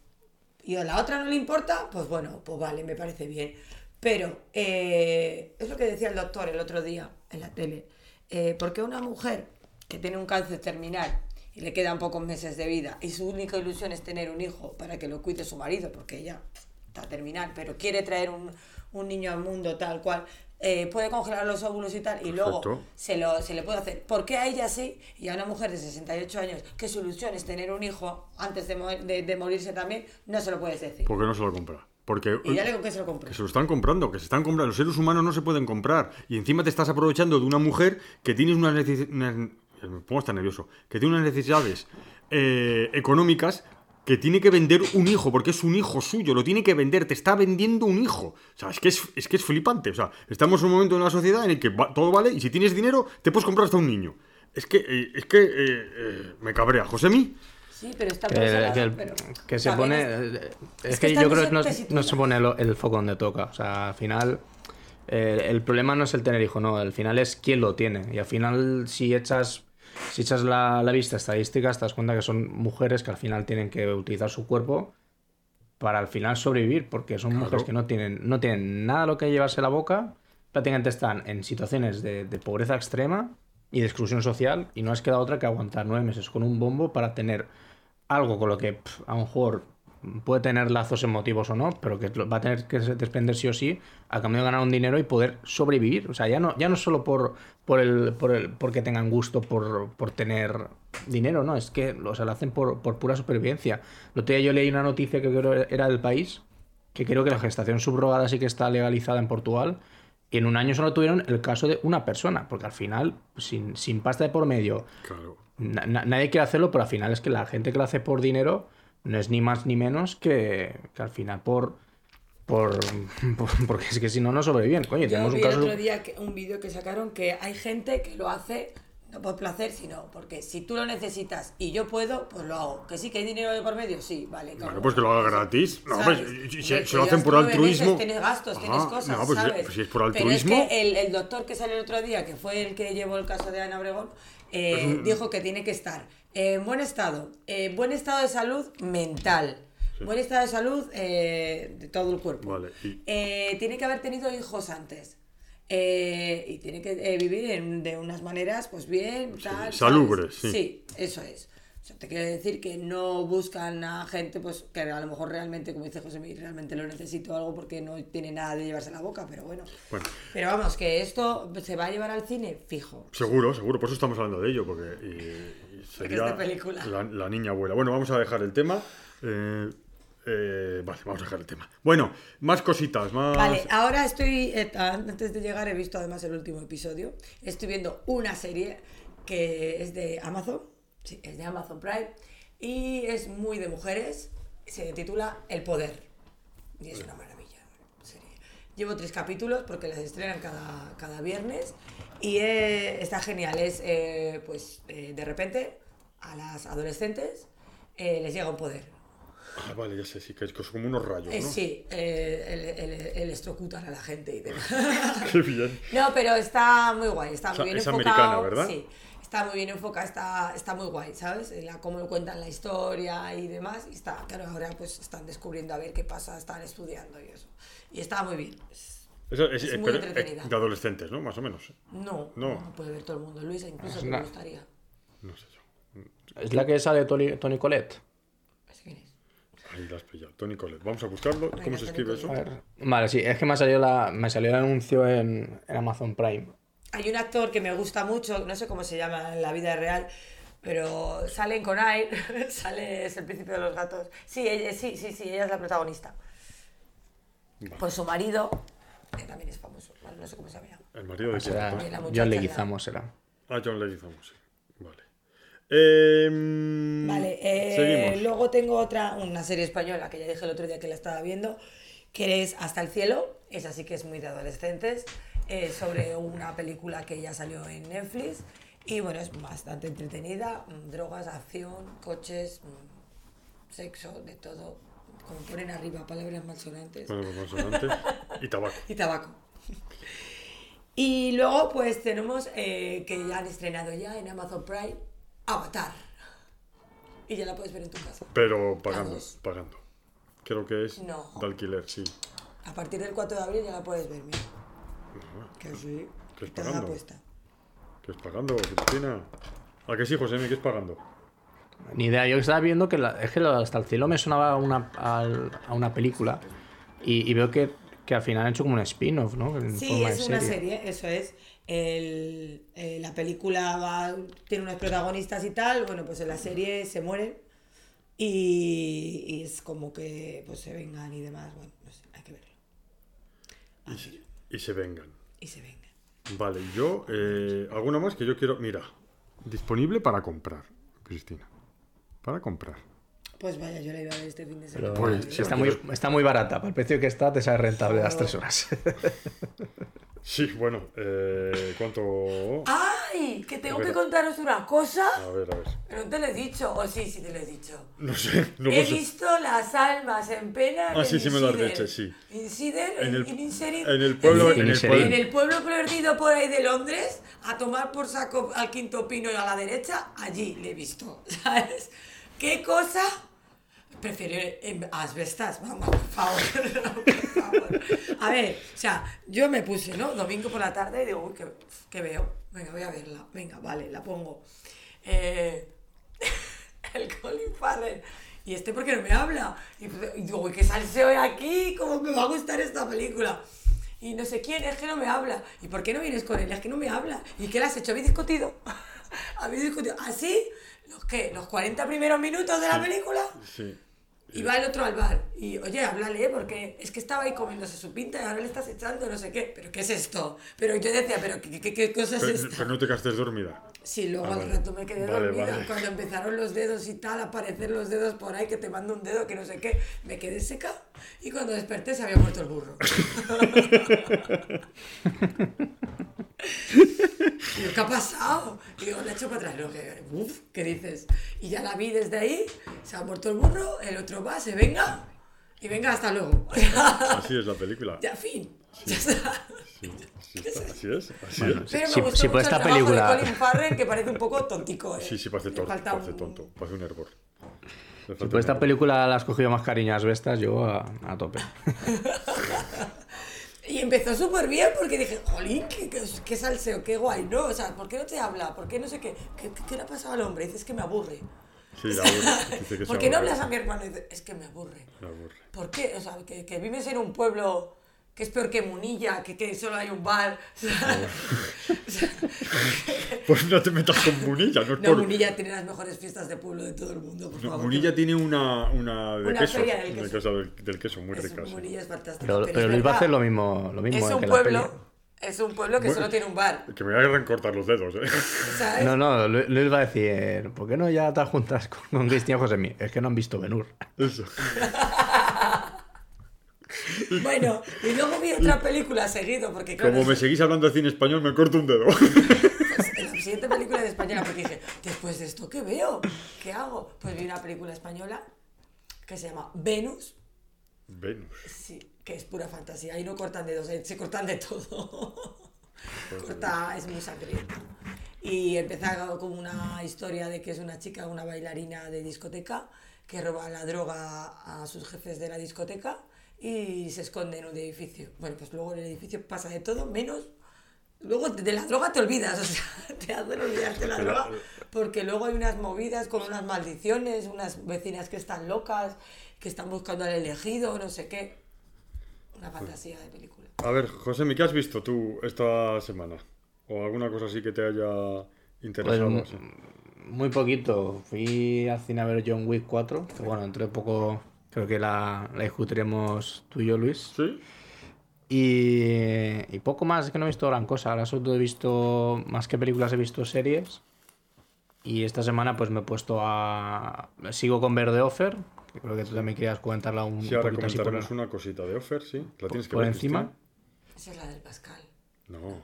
C: y a la otra no le importa, pues bueno, pues vale, me parece bien. Pero eh, es lo que decía el doctor el otro día en la tele. Eh, porque una mujer que tiene un cáncer terminal y le quedan pocos meses de vida y su única ilusión es tener un hijo para que lo cuide su marido, porque ella está terminal, pero quiere traer un, un niño al mundo tal cual, eh, puede congelar los óvulos y tal, y luego se, lo, se le puede hacer. ¿Por qué a ella sí y a una mujer de 68 años que su ilusión es tener un hijo antes de, mo- de- de morirse también, no se lo puedes decir?
B: ¿Por qué no se lo compra? Porque
C: Y dale con que se lo compre.
B: que se lo están comprando, que se están comprando. Los seres humanos no se pueden comprar. Y encima te estás aprovechando de una mujer que tiene unas necesidades. Me pongo hasta nervioso. Que tiene unas necesidades eh, económicas que tiene que vender un hijo, porque es un hijo suyo, lo tiene que vender, te está vendiendo un hijo. O sea, es que es, es que es flipante. O sea, estamos en un momento en la sociedad en el que va- todo vale y si tienes dinero te puedes comprar hasta un niño. Es que, eh, es que eh, eh, me cabrea. Josemi,
C: Sí, pero está
D: Que,
C: pensada,
D: que el-
C: pero
D: que se pone.
C: es-
D: eh,
C: es que
D: yo creo que no, no se pone lo- el foco donde toca. O sea, al final. eh, el problema no es el tener hijo, no. Al final es quién lo tiene. Y al final, si echas. Si echas la, la vista estadística, te das cuenta que son mujeres que al final tienen que utilizar su cuerpo para al final sobrevivir, porque son
B: Claro.
D: mujeres que no tienen, no tienen nada a lo que llevarse a la boca, prácticamente están en situaciones de, de pobreza extrema y de exclusión social, y no les queda otra que aguantar nueve meses con un bombo para tener algo con lo que pf, a lo mejor puede tener lazos emotivos o no, pero que va a tener que desprender sí o sí a cambio de ganar un dinero y poder sobrevivir. O sea, ya no, ya no solo por, por el, por el, porque tengan gusto por, por tener dinero, no, es que o sea, lo hacen por, por pura supervivencia. El otro día yo leí una noticia que creo era del país, que creo que la gestación subrogada sí que está legalizada en Portugal Y en un año solo tuvieron el caso de una persona, porque al final, sin, sin pasta de por medio,
B: Claro.
D: na- na- nadie quiere hacerlo, pero al final es que la gente que lo hace por dinero no es ni más ni menos que, que al final por, por, por- [LAUGHS] Porque es que si no, no sobreviven. Coño,
C: Yo
D: tenemos
C: vi
D: un
C: el
D: caso.
C: otro día que- un vídeo que sacaron que hay gente que lo hace no por placer, sino porque si tú lo necesitas y yo puedo, pues lo hago. Que sí, que hay dinero de por medio, sí, vale.
B: Bueno,
C: cabrón.
B: pues que lo haga gratis. No,
C: ¿Sabes?
B: pues, si, lo hacen por altruismo.
C: meses, tienes gastos, tienes cosas,
B: no, pues,
C: ¿sabes?
B: pues si es por
C: Pero es
B: altruismo.
C: que el, el doctor que salió el otro día, que fue el que llevó el caso de Ana Obregón, eh, dijo que tiene que estar en buen estado, en buen estado de salud mental, buen estado de salud eh, de todo el cuerpo.
B: Vale, y-
C: Eh, tiene que haber tenido hijos antes. Eh, y tiene que eh, vivir en- de unas maneras, pues bien, tal. ¿sabes?
B: salubres, sí.
C: Sí, eso es. O sea, te quiero decir que no buscan a gente pues que a lo mejor realmente, como dice José realmente lo necesito algo porque no tiene nada de llevarse a la boca, pero bueno.
B: Bueno,
C: Pero vamos, que esto se va a llevar al cine fijo.
B: seguro, seguro, por eso estamos hablando de ello, porque y, y sería. La, la niña abuela. Bueno, vamos a dejar el tema. eh, eh, vale, vamos a dejar el tema. Bueno, más cositas, más.
C: Vale, ahora estoy, eh, antes de llegar he visto además el último episodio, estoy viendo una serie que es de Amazon, sí, es de Amazon Prime, y es muy de mujeres, se titula El Poder, y es una maravilla. serie. Llevo tres capítulos porque las estrenan cada, cada viernes y eh, está genial, es pues de repente a las adolescentes les llega un poder,
B: Ah, vale, ya sé, sí, que es como unos rayos,
C: eh,
B: ¿no?
C: sí, eh, el, el- el a la gente y demás. [LAUGHS]
B: Qué bien.
C: No, pero está muy guay, está
B: O sea,
C: muy bien
B: es
C: enfocado.
B: americana, ¿verdad?
C: Sí, está muy bien enfocada, está, está muy guay, ¿sabes? La, cómo lo cuentan la historia y demás. Y está, claro, ahora pues están descubriendo a ver qué pasa, están estudiando y eso. Y está muy bien. Es-
B: Eso es,
C: Es
B: eh,
C: muy
B: pero,
C: entretenida.
B: eh, de adolescentes, ¿no? Más o menos.
C: No,
B: No.
C: no, puede ver todo el mundo. Luisa, incluso me gustaría.
B: No sé yo.
D: Es la que sale Tony, Tony Colette.
C: ¿Ese quién?
B: Ahí la has pillado. Tony Colette. Vamos a buscarlo. ¿Cómo se escribe eso?
D: A ver. Vale, sí, es que me salió, la, me salió el anuncio en, en Amazon Prime.
C: Hay un actor que me gusta mucho, no sé cómo se llama en la vida real, pero sale en Conair, [LAUGHS] sale, es el príncipe de los gatos. Sí, ella, sí, sí, sí, ella es la protagonista. Pues su marido, que también es famoso, no sé cómo se llama.
B: El marido de quién?
C: La muchacha
D: John Leguizamo, será.
B: Ah, John Leguizamo, sí. Vale. Em,
C: Vale, eh, luego tengo otra, una serie española que ya dije el otro día que la estaba viendo, que es Hasta el cielo, esa sí que es muy de adolescentes, eh, sobre una película que ya salió en Netflix. Y bueno, es bastante entretenida, mm, drogas, acción, coches, mm, sexo, de todo, como ponen arriba, palabras malsonantes. [LAUGHS]
B: Y tabaco.
C: y tabaco. Y luego pues tenemos eh, que ya han estrenado ya en Amazon Prime Avatar. Y ya la puedes ver en tu casa.
B: Pero pagando, pagando. Creo que es
C: No.
B: de alquiler, sí.
C: A partir del 4 de abril ya la puedes ver, mira. Que sí.
B: ¿Qué es pagando?
C: puesta.
B: ¿Qué es pagando, Cristina? ¿A qué sí, José? ¿Qué es pagando?
D: Ni idea, yo estaba viendo que la- es que hasta el cielo me sonaba a una, a una película y, y veo que, que al final han hecho como un spin-off, ¿no? En
C: Sí,
D: forma de
C: es una serie, eso es. El- eh, la película va- tiene unos protagonistas y tal, bueno, pues en la serie se mueren y, y es como que pues se vengan y demás, bueno, no sé, hay que verlo.
B: Y se vengan.
C: y se vengan.
B: Vale, yo... eh, ¿Alguna más que yo quiero...? Mira, disponible para comprar, Cristina. Para comprar.
C: Pues vaya, yo la iba a ver este fin de semana.
D: Pero
B: Pues, sí,
D: está, muy, está muy barata. Para el precio que está, te sale rentable las tres horas. [LAUGHS]
B: Sí, bueno, eh, ¿cuánto...?
C: ¡Ay! Que tengo
B: A ver.
C: que contaros una cosa.
B: A ver, a ver.
C: Pero no te lo he dicho. O sí, sí te lo he dicho.
B: No sé, no
C: He
B: lo sé.
C: visto las almas en pena.
B: Ah,
C: en
B: sí, sí me lo has
C: Insider.
B: dicho, sí.
C: Insider,
B: En el,
C: in Insider,
B: en el pueblo...
C: en
B: En el pueblo
C: En el pueblo perdido por ahí de Londres, a tomar por saco al quinto pino y a la derecha, allí le he visto, [LAUGHS] ¿sabes? ¿Qué cosa? Prefiero en asbestas, vamos, por favor, [LAUGHS] por favor. A ver, o sea, yo me puse, ¿no? Domingo por la tarde y digo, uy, ¿qué, qué veo? Venga, voy a verla, venga, vale, la pongo. Eh, [LAUGHS] el Colin Farrell. ¿Y este por qué no me habla? Y, y digo, uy, ¿qué salseo hay aquí? ¿Cómo me va a gustar esta película? Y no sé quién, es que no me habla. ¿Y por qué no vienes con él? Es que no me habla. ¿Y qué le has hecho? ¿Habéis discutido? [LAUGHS] ¿Habéis discutido? ¿Así? ¿Los qué? ¿Los 40 primeros minutos de la película?
B: Sí.
C: Y va el otro al bar. Y, oye, háblale, ¿eh? porque es que estaba ahí comiéndose su pinta y ahora le estás echando no sé qué. ¿Pero qué es esto? Pero yo decía, ¿pero qué, qué, qué cosa es
B: Pero,
C: esta?
B: pero no te quedaste dormida.
C: Sí, luego
B: Ah,
C: al
B: vale.
C: rato me quedé
B: Vale,
C: dormida.
B: vale.
C: Cuando empezaron los dedos y tal, aparecer los dedos por ahí, que te mando un dedo, que no sé qué, me quedé seca. Y cuando desperté se había muerto el burro. [LAUGHS] Y yo, ¿qué ha pasado? Y digo, le echo para atrás. Uf, ¿qué dices? Y ya la vi desde ahí, se ha muerto el burro, el otro va, se venga, y venga, hasta luego.
B: Así es la película.
C: ya, fin. Ya está.
B: Sí, sí está, así es, así
D: Bueno,
B: es.
C: Pero me
D: Si-
C: mucho el
D: esta
C: trabajo
D: película-
C: de Colin Farrell, que parece un poco tontico. ¿eh?
B: Sí, sí, parece tonto,
C: falta
B: parece
C: un-
B: tonto, parece un hervor. Le
D: Si por esta película la has cogido más las bestas, yo a, a tope. [LAUGHS]
C: Y empezó súper bien porque dije, jolín, qué, qué, qué salseo, qué guay, ¿no? O sea, ¿por qué no te habla? ¿Por qué no sé qué? ¿Qué, qué le ha pasado al hombre? Dices que me aburre.
B: Sí, la aburre. Dice que se
C: ¿Por qué no hablas a mi hermano? Y dice, es que me aburre.
B: Aburre.
C: ¿Por qué? O sea, que, que vives en un pueblo que es peor que Munilla, que, que solo hay un bar. [LAUGHS] O sea,
B: Pues no te metas con Munilla, no es
C: no,
B: por...
C: Munilla tiene las mejores fiestas de pueblo de todo el mundo, por
B: No,
C: favor.
B: Munilla tiene una, una de
C: Una
B: queso,
C: feria del
B: de
C: queso.
B: queso del, del queso, muy
C: Es-
B: rica. sí.
C: Munilla es fantástico.
D: Pero,
C: pero
D: pero Luis va a hacer lo mismo, lo mismo
C: Es un
D: que la peli.
C: pueblo, es un pueblo que
B: Bueno.
C: solo tiene un bar.
B: Que me voy a recortar los dedos, ¿eh?
C: ¿sabes?
D: No, no, Lu- Luis va a decir, ¿por qué no ya te juntas con, con Cristian Josemi? Es que no han visto Benur.
B: Eso. [LAUGHS]
C: Bueno, y luego vi otra película seguido, porque claro,
B: Como me seguís hablando de cine español, me corto un dedo. [LAUGHS]
C: pues, en la siguiente película de española, porque dije, después de esto, ¿qué veo? ¿Qué hago? Pues vi una película española que se llama Venus,
B: Venus.
C: sí, que es pura fantasía, ahí no cortan dedos, eh, se cortan de todo. [LAUGHS] Corta, es muy sangriento. Y empieza como una historia de que es una chica, una bailarina de discoteca, que roba la droga a sus jefes de la discoteca y se esconde en un edificio. Bueno, pues luego en el edificio pasa de todo, menos... Luego de la droga te olvidas, [LAUGHS] o sea, te hacen olvidarte la droga, porque luego hay unas movidas con unas maldiciones, unas vecinas que están locas, que están buscando al elegido, no sé qué. Una fantasía de película.
B: A ver, José, ¿qué has visto tú esta semana? ¿O alguna cosa así que te haya
D: Pues,
B: interesado?
D: mu-
B: así?
D: muy poquito. Fui al cine a ver John Wick 4, que bueno, entre poco creo que la, la discutiremos tú y yo, Luis.
B: ¿Sí?
D: Y, y poco más, es que no he visto gran cosa. Ahora solo he visto, más que películas, he visto series. Y esta semana pues me he puesto a... Sigo con Verde Offer, que creo que tú también querías comentarla un
B: Sí, ahora
D: poquito así por,
B: comentaremos una cosita de Offer, ¿sí? ¿La tienes que
D: por
B: ver,
D: encima.
B: Cristina?
C: Esa es la del Pascal.
B: No.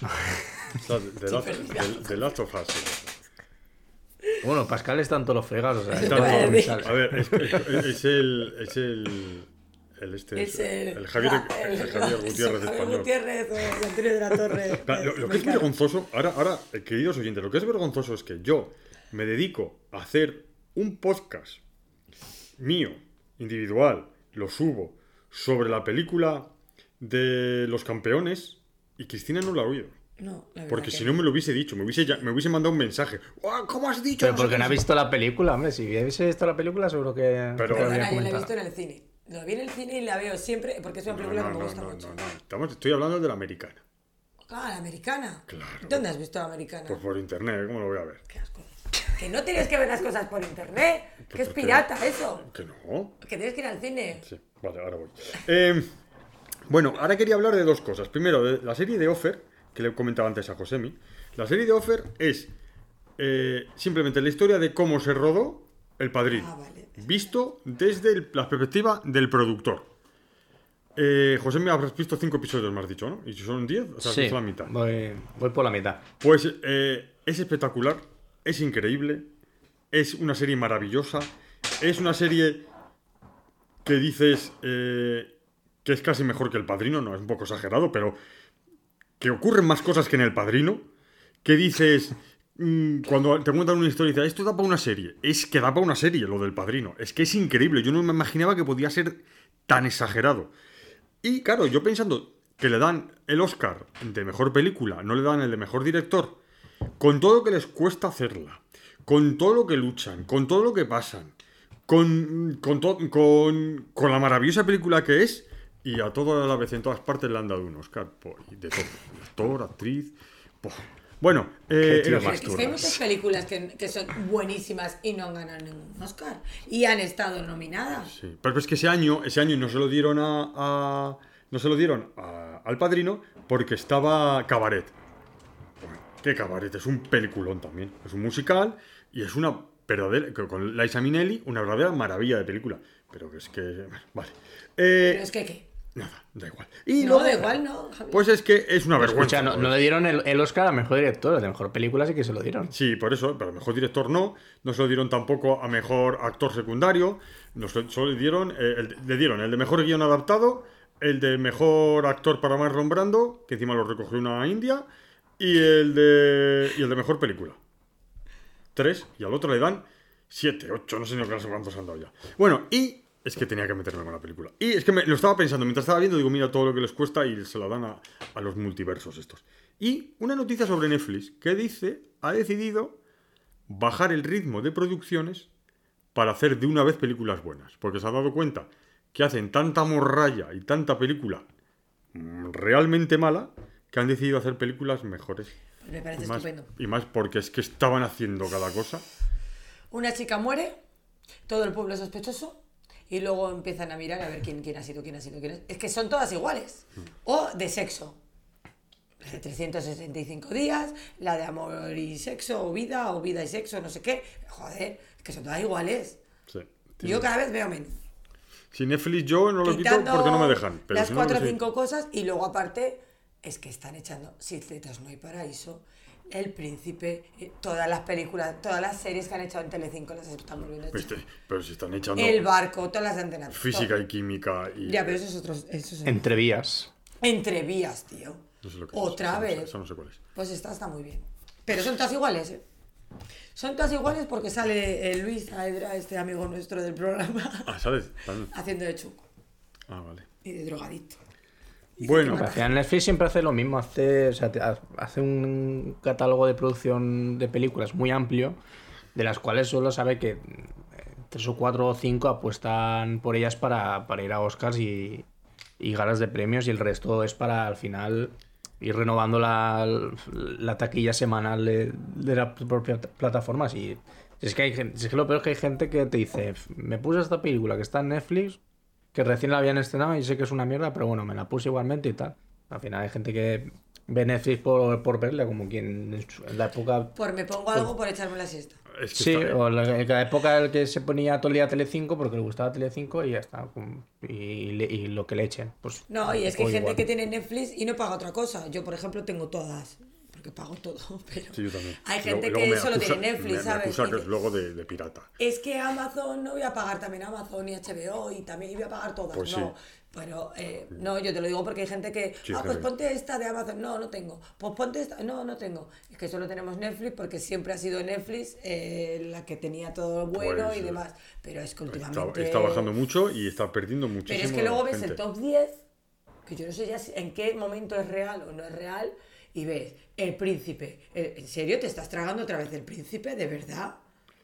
B: [LAUGHS] Esa de, de, de- sí.
D: Bueno, Pascal está en todos los fregados. O sea, sale.
B: A ver, es, es- es el... Es el... El, este,
C: Es el,
B: el Javier,
C: ah,
B: el Javier [LAUGHS] Gutiérrez español.
C: Gutiérrez o el Antonio de la Torre. [LAUGHS]
B: Lo, lo que es vergonzoso, ahora, ahora, eh, queridos oyentes, lo que es vergonzoso es que yo me dedico a hacer un podcast mío, individual, lo subo, sobre la película de los campeones y Cristina no lo ha oído.
C: No, la
B: Porque
C: que
B: si no me lo hubiese dicho, me hubiese, ya- me hubiese mandado un mensaje. "Ah, ¿Cómo has dicho?
D: Pero
B: No
D: porque no ha visto la película, hombre. Si hubiese visto la película, seguro que,
B: Pero-
C: yo la he visto en el cine. Lo vi en el cine y la veo siempre porque es una
B: No,
C: película
B: no,
C: que me
B: no,
C: gusta
B: no,
C: mucho.
B: no, no. Estamos, estoy hablando de la americana.
C: Ah, la americana.
B: Claro.
C: ¿Dónde has visto la americana?
B: Pues por internet, ¿cómo lo voy a ver?
C: Qué asco. Que no tienes que ver las cosas por internet. Que es pirata eso.
B: Que no.
C: Que tienes que ir al cine.
B: Sí, vale, ahora voy. Eh, bueno, ahora quería hablar de dos cosas. Primero, de la serie de Offer, que le comentaba antes a Josemi. La serie de Offer es eh, simplemente la historia de cómo se rodó El Padrino.
C: Ah, vale.
B: Visto desde el- la perspectiva del productor. Eh, Josemi, habrás visto cinco episodios, me has dicho, ¿no? Y si son diez, o sea,
D: Sí,
B: visto la mitad.
D: voy, voy por la mitad.
B: Pues eh, es espectacular, es increíble, es una serie maravillosa, es una serie que dices eh, que es casi mejor que El Padrino, no, es un poco exagerado, pero que ocurren más cosas que en El Padrino, que dices, mm, cuando te cuentan una historia y dices, esto da para una serie, es que da para una serie lo del Padrino, es que es increíble, yo no me imaginaba que podía ser tan exagerado. Y claro, yo pensando que le dan el Oscar de mejor película, no le dan el de mejor director, con todo lo que les cuesta hacerla, con todo lo que luchan, con todo lo que pasan, con, con, con, con la maravillosa película que es, y a toda la vez en todas partes le han dado un Oscar, de todo, actor, actriz, po, Bueno, eh,
D: tío más
C: hay muchas películas que, que son buenísimas y no han ganado ningún Oscar. Y han estado nominadas.
B: Sí, pero es que ese año, ese año no se lo dieron a, a- no se lo dieron a- al padrino porque estaba Cabaret. ¿Qué Cabaret? Es un peliculón también. Es un musical y es una verdadera, que con Liza Minnelli, una verdadera maravilla de película. Pero que es que, vale. Eh,
C: Pero es que, ¿qué?
B: Nada, da igual. Y
C: No,
B: luego-
C: da igual, ¿no? Javier?
B: Pues es que es una vergüenza.
D: Escucha, no, no le dieron el, el Oscar a mejor director, de mejor película sí que se lo dieron.
B: Sí, por eso, pero mejor director no. No se lo dieron tampoco a mejor actor secundario. No se- solo le dieron, eh, el- le dieron el de mejor guion adaptado, el de mejor actor para Marlon Brando, que encima lo recogió una india, y el de, y el de mejor película. Tres, y al otro le dan siete, ocho, no sé ni cuántos han dado ya. Bueno, y es que tenía que meterme con la película. Y es que me, lo estaba pensando, mientras estaba viendo, digo, mira todo lo que les cuesta y se la dan a, a los multiversos estos. Y una noticia sobre Netflix que dice, ha decidido bajar el ritmo de producciones para hacer de una vez películas buenas. Porque se ha dado cuenta que hacen tanta morralla y tanta película mm, realmente mala que han decidido hacer películas mejores.
C: Me parece
B: Y más,
C: estupendo.
B: y más porque es que estaban haciendo cada cosa.
C: Una chica muere, todo el pueblo es sospechoso y luego empiezan a mirar a ver quién, quién ha sido, quién ha sido, quién es. Es que son todas iguales. O de sexo. De 365 días, la de amor y sexo, o vida, o vida y sexo, no sé qué. Joder, es que son todas iguales.
B: Sí.
C: Yo cada vez veo menos.
B: Si Netflix yo no lo quito porque no me dejan. Pero
C: las
B: si no,
C: cuatro o cinco cosas y luego aparte es que están echando Siete tetas no hay paraíso, El Príncipe, eh, todas las películas, todas las series que han echado en Telecinco las están volviendo a echar.
B: Este, pero si están echando
C: El barco, todas las de antena.
B: física
C: todo.
B: y química y...
C: Ya, pero eso es otro. Eso es
D: Entre vías.
C: Entre vías, tío.
B: No sé lo que es,
C: Otra vez.
B: Eso no sé cuál es.
C: Pues esta está muy bien. Pero son todas iguales, ¿eh? Son todas iguales porque sale eh, Luis Aedra, este amigo nuestro del programa,
B: Ah, ¿sabes? [LAUGHS]
C: Haciendo de chuco
B: Ah, vale.
C: y de drogadicto.
B: Bueno,
D: hacía Netflix siempre hace lo mismo, hace, o sea, hace un catálogo de producción de películas muy amplio, de las cuales solo sabe que eh, tres o cuatro o cinco apuestan por ellas para, para ir a Oscars y, y galas de premios y el resto es para al final ir renovando la, la taquilla semanal de, de la propia plataforma. Si, si es que hay es que lo peor es que hay gente que te dice, me puse esta película que está en Netflix, que recién la habían estrenado y sé que es una mierda, pero bueno, me la puse igualmente y tal. Al final hay gente que ve Netflix por, por verla, como quien en, la época...
C: Por me pongo algo por echarme la siesta.
B: es que
D: Sí, o la, en la época en la que se ponía todo el día Telecinco porque le gustaba Telecinco y ya está. Y, le- y lo que le echen. Pues,
C: No, y es que hay
D: o
C: gente
D: igual.
C: que tiene Netflix y no paga otra cosa. Yo, por ejemplo, tengo todas. Porque pago todo, [LAUGHS] pero...
B: Sí, yo también.
C: Hay gente
B: luego
C: que
B: me
C: solo
B: acusa-
C: tiene Netflix,
B: me- me
C: ¿sabes? Y
B: que es luego de, de pirata.
C: Es que Amazon, no voy a pagar también Amazon y HBO y también voy a pagar todas,
B: Pues
C: no.
B: sí.
C: Pero eh, no, yo te lo digo porque hay gente que,
B: Sí,
C: ah, pues ponte esta de Amazon, no, no tengo. Pues ponte esta, no, no tengo. Es que solo tenemos Netflix porque siempre ha sido Netflix eh, la que tenía todo lo bueno
B: Pues,
C: y
B: eh,
C: demás. Pero es que
B: Está,
C: últimamente...
B: está bajando mucho y está perdiendo muchísimo.
C: Pero es que luego ves
B: gente.
C: el top 10, que yo no sé ya si- en qué momento es real o no es real, y ves El Príncipe. Eh, ¿En serio te estás tragando otra vez El Príncipe? ¿De verdad?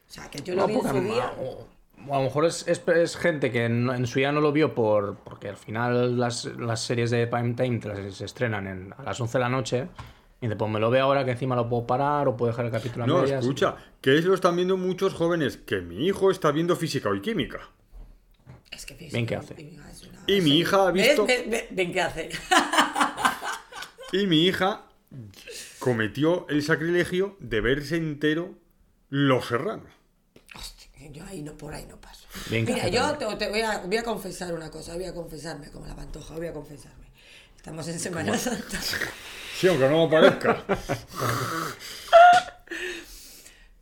C: O sea, que yo lo
D: No,
C: vi en su día.
D: o- a lo mejor es, es- es gente que en, en su día no lo vio por porque al final las, las series de prime time te las- se estrenan en- a las 11 de la noche. Y dice, pues me lo veo ahora que encima lo puedo parar o puedo dejar el capítulo a
B: No,
D: medias.
B: escucha, que eso lo están viendo muchos jóvenes, que mi hijo está viendo física y química.
C: Es que
D: Ven qué hace.
C: es una-
B: Y mi hija ha visto...
C: ¿Ves? Ven qué hace. [LAUGHS]
B: Y mi hija cometió el sacrilegio de verse entero Los Serranos.
C: Hostia, yo ahí no, por ahí no paso.
D: Que
C: Mira,
D: hace
C: yo te, te voy, a, voy a confesar una cosa, voy a confesarme como la pantoja, voy a confesarme. Estamos en Semana Santa.
B: Sí, aunque no lo parezca. [LAUGHS]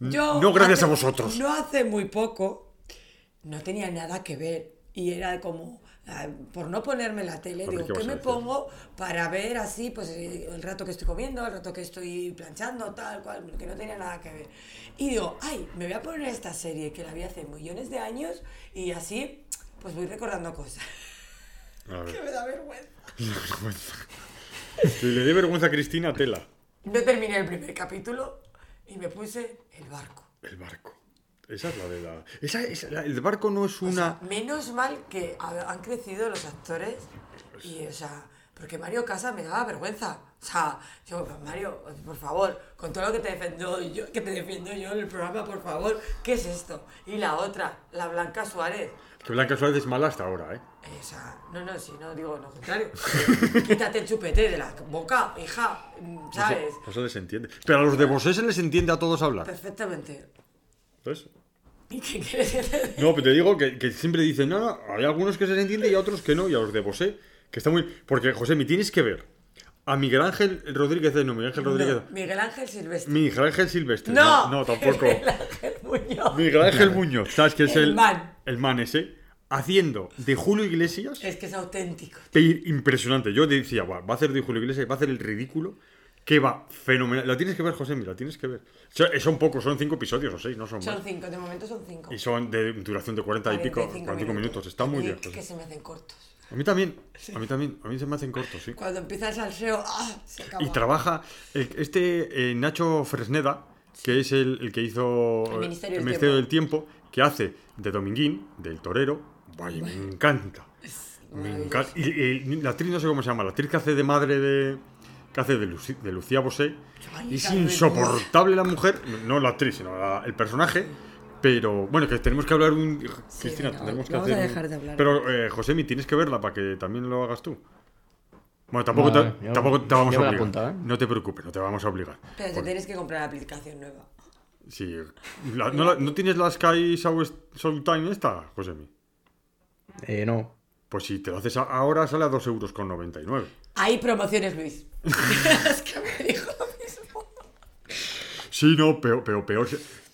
C: Yo
B: No gracias
C: hace-
B: a vosotros.
C: No hace muy poco no tenía nada que ver y era como por no ponerme la tele digo
B: ¿qué
C: me pongo para ver así pues eh, el rato que estoy comiendo el rato que estoy planchando tal cual que no tenía nada que ver y digo ay me voy a poner esta serie que la vi hace millones de años y así pues voy recordando cosas [LAUGHS] que me da [LAUGHS] vergüenza.
B: Si le dé vergüenza a Cristina, tela.
C: no terminé el primer capítulo y me puse el barco.
B: El barco. Esa es la de la... Esa, esa- la- el barco no es
C: O
B: una...
C: sea, menos mal que ha- han crecido los actores y, o sea, Porque Mario Casa me daba vergüenza. O sea, yo, pues, Mario, por favor, con todo lo que te defiendo yo, que te defiendo yo en el programa, por favor, ¿qué es esto? Y la otra, la Blanca Suárez.
B: Que Blanca Suárez es mala hasta ahora, ¿eh?
C: O sea, no, no, si no digo lo contrario. [LAUGHS] Quítate el chupete de la boca, hija, ¿sabes?
B: Eso, eso les entiende. Pero a los de Bosé se les entiende a todos hablar.
C: Perfectamente.
B: ¿Sabes?
C: ¿Y qué quieres diga?
B: No, pero te digo que, que siempre dicen, no, no, hay algunos que se les entiende y a otros que no, y a los de Bosé, que está muy... Porque, José, me tienes que ver a Miguel Ángel Rodríguez, eh, no, Miguel Ángel Rodríguez...
C: No, Miguel Ángel Silvestre.
B: Miguel Ángel Silvestre.
C: No,
B: no, tampoco. [LAUGHS]
C: Miguel Ángel Muñoz.
B: Miguel Ángel Muñoz, ¿sabes que es
C: El
B: el,
C: man.
B: el man ese? Haciendo de Julio Iglesias,
C: Es que es auténtico.
B: impresionante. Yo decía, "Buah, va a hacer de Julio Iglesias, va a hacer el ridículo, que va fenomenal. La tienes que ver, José, mira, la tienes que ver. Son pocos, son cinco episodios o seis, no son
C: Son
B: más.
C: cinco, de momento son cinco.
B: Y son de duración de 40 y pico,
C: 45
B: 45 minutos. Está muy bien.
C: Que
B: José.
C: se me hacen cortos.
B: A mí también, a mí también, a mí se me hacen cortos, sí.
C: Cuando empieza el salseo, ¡ah! Se acaba.
B: Y trabaja el- este eh, Nacho Fresneda, que es el, el que hizo
C: El Ministerio del
B: del Tiempo, que hace de Dominguín, del torero. Vaya, me encanta. Me encanta. Y, y la actriz no sé cómo se llama, la actriz que hace de madre de. Que hace de, Luci- de Lucía Bosé.
C: Ay,
B: Es insoportable la mujer, no la actriz, sino la- el personaje. Pero bueno, que tenemos que hablar un. Cristina,
C: venga,
B: tendremos que
C: vamos a
B: hacer. un-
C: dejar de hablar.
B: Pero, eh, Josemi, tienes que verla para que también lo hagas tú. Bueno, tampoco,
D: Vale,
B: te,
D: yo-
B: tampoco te vamos a obligar.
D: ¿eh?
B: No te preocupes, no te vamos a obligar.
C: Pero te tienes que comprar la aplicación nueva.
B: sí, la- no, la- ¿no tienes la Sky Soul Time esta, Josemi?
D: Eh, no.
B: Pues si te lo haces a- ahora sale a 2 euros con 99.
C: Hay promociones, Luis. [LAUGHS] es que me dijo lo mismo.
B: Sí, no, peor, peor, peor.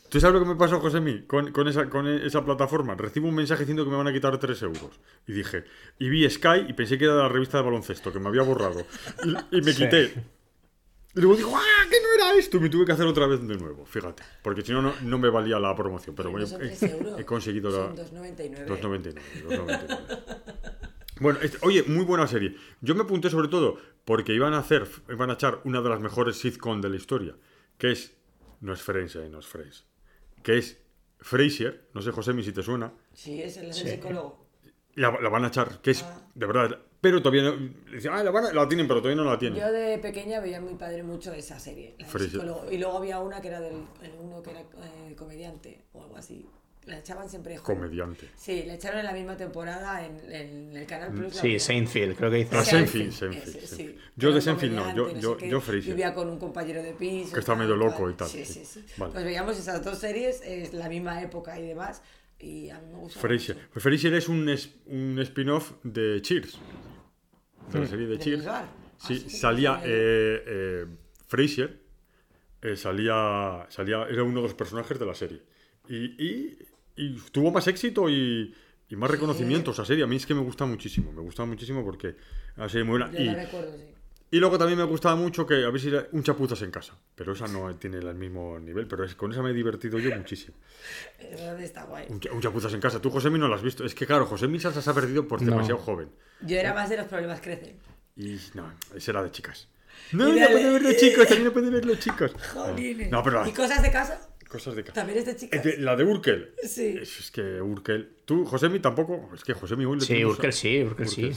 B: ¿Tú sabes lo que me pasó, Josemi, con, con, esa, con esa plataforma? Recibo un mensaje diciendo que me van a quitar 3 euros. Y dije, y vi Sky y pensé que era de la revista de baloncesto, que me había borrado. Y, y me
D: Sí.
B: quité. Y luego digo, ¡ah, que no era esto! Y me tuve que hacer otra vez de nuevo, fíjate. Porque si no, no, no me valía la promoción. Pero
C: No
B: bueno, he,
C: 3 euros.
B: he conseguido
C: Son
B: la...
C: 2,99.
B: 2.99. 2.99. Bueno, este- oye, muy buena serie. Yo me apunté sobre todo porque iban a hacer, iban a echar una de las mejores sitcom de la historia, que es, no es Friends, eh, no es Friends, que es Frasier, no sé, José, si te suena,
C: Sí, es el,
D: Sí.
C: psicólogo.
B: la, la van a echar, que es,
C: Ah.
B: de verdad, pero todavía no, dicen, ah, la, van a- la tienen, pero todavía no la tienen.
C: Yo de pequeña veía a mi padre mucho esa serie, la del psicólogo. Y luego había una que era del el uno que era eh, comediante o algo así. La echaban siempre juntos.
B: Comediante.
C: Sí, la echaron en la misma temporada en, en el Canal Plus. la
D: Sí. Seinfeld, creo que dice.
B: Ah,
C: Seinfeld,
B: Seinfeld, Seinfeld,
C: sí.
B: Yo de Seinfeld no, yo- yo- yo Frasier.
C: Vivía con un compañero de piso.
B: Que está medio loco y tal,
C: Sí,
B: sí.
C: sí, sí.
B: Vale.
C: Pues veíamos esas dos series, es la misma época y demás. Y a mí me gusta.
B: Frasier.
C: mucho.
B: Pues Frasier es un, es- un spin-off de Cheers, de la serie de
C: ¿De
B: Cheers.
C: Bang?
B: Sí,
C: Ah, sí,
B: salía
C: no
B: eh, eh, Frasier, eh, salía, salía, era uno de los personajes de la serie. Y, y- y tuvo más éxito y, y más reconocimiento esa serie. A mí es que me gusta muchísimo, me gusta muchísimo porque la serie muy buena.
C: Yo
B: Y,
C: la recuerdo, sí.
B: y luego también me gustaba mucho que, a ver si era un chapuzas en casa, pero esa no tiene el mismo nivel, pero es, con esa me he divertido yo muchísimo. [LAUGHS]
C: Está guay.
B: Un, cha- un chapuzas en casa. Tú, Josemi, no lo has visto. Es que, claro, Josemi se ha perdido por
D: No.
B: demasiado joven.
C: Yo era más de los problemas crecen.
B: Y no, ese era de chicas. No, no
C: dale.
B: puede verlo chicos, también no puede verlo chicos. [LAUGHS]
C: Jolines.
B: No, pero
C: ¿Y cosas de casa?
B: Cosas de casa.
C: ¿También es de
B: Eh,
C: chicas?
B: de- La de Urkel.
C: Sí.
B: Es, es que Urkel. Tú, Josemi, tampoco. Es que Josemi hoy le
D: Sí, Urkel sí, Urkel sí.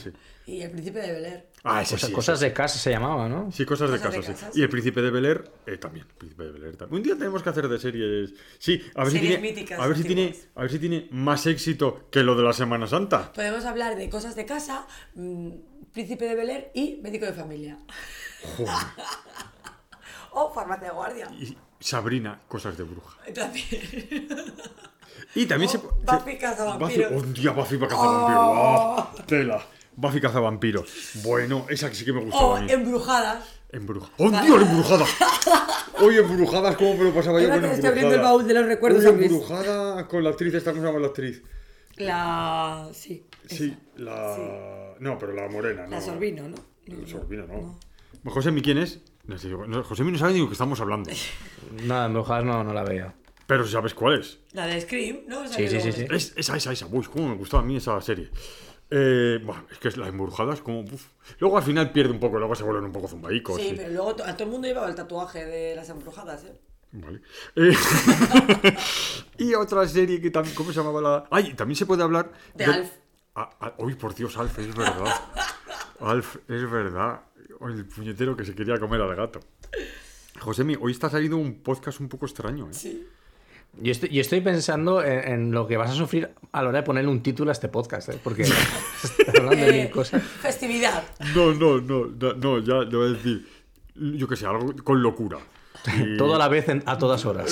C: Y el príncipe de Bel Air.
B: Ah, ese
D: Cosas,
B: sí,
D: cosas de casa se llamaba, ¿no?
B: Sí, cosas de casa, sí. Y el
C: sí.
B: príncipe de Bel Air eh, también. Príncipe de Bel Air también. Un día tenemos que hacer de series. Sí, a ver si
C: Series
B: tiene.
C: míticas,
B: a ver si tiene. A ver si tiene más éxito que lo de la Semana Santa.
C: Podemos hablar de cosas de casa, mm, príncipe de Bel Air y médico de familia.
B: Joder. [LAUGHS]
C: O farmacia de guardia.
B: Y Sabrina, cosas de bruja.
C: También.
B: Y también
C: Oh,
B: se.
C: Buffy
B: se-
C: cazavampiros.
B: Buffy- Un día Buffy para cazavampiros.
C: Oh.
B: ¡Ah! Tela. Buffy cazavampiros. Bueno, esa que sí que me gustaba
C: O
B: a mí.
C: embrujadas.
B: Embrujadas. ¡Oh, Dios, embrujada! Oye, embrujadas, ¿cómo me lo pasaba yo con
C: que
B: embrujada?
C: estoy abriendo el baúl de los recuerdos,
B: embrujada con la actriz esta, ¿cómo se llama la actriz?
C: La. Sí.
B: Sí, la... No, pero la morena, ¿no?
C: La Sorbino, ¿no? No,
B: Sorbino, no.
C: no.
B: José, ¿mi quién es? No no, José, no sabe ni de qué estamos hablando. [LAUGHS]
D: Nada, embrujadas no, no la veía.
B: Pero sabes cuál es.
C: La de Scream, ¿no?
D: Sí,
C: que
D: sí, sí,
C: se-
D: sí.
B: Es, esa, esa, esa. Uy, cómo me gustaba a mí esa serie. Eh, bueno, es que es la embrujadas es como... uf. Luego al final pierde un poco, luego se vuelven un poco zumbaicos.
C: Sí,
B: y-
C: pero luego to- a todo el mundo llevaba el tatuaje de las embrujadas, ¿eh?
B: Vale. Eh, [LAUGHS] y otra serie que también... ¿Cómo se llamaba la...? Ay, también se puede hablar...
C: De Alf.
B: Ah, ah, uy, por Dios, Alf, es verdad. [LAUGHS] Alf, es verdad. El puñetero que se quería comer al gato. Josemi, hoy está saliendo un podcast un poco extraño, ¿eh?
C: Sí.
D: Yo estoy, yo estoy pensando en, en lo que vas a sufrir a la hora de ponerle un título a este podcast, ¿eh? porque [LAUGHS] estás hablando de mil cosas. [LAUGHS]
C: Festividad.
B: No, no, no, no, no, ya le voy a decir. Yo que sé, algo con locura. Y- [LAUGHS]
D: Todo a la vez en- a todas horas.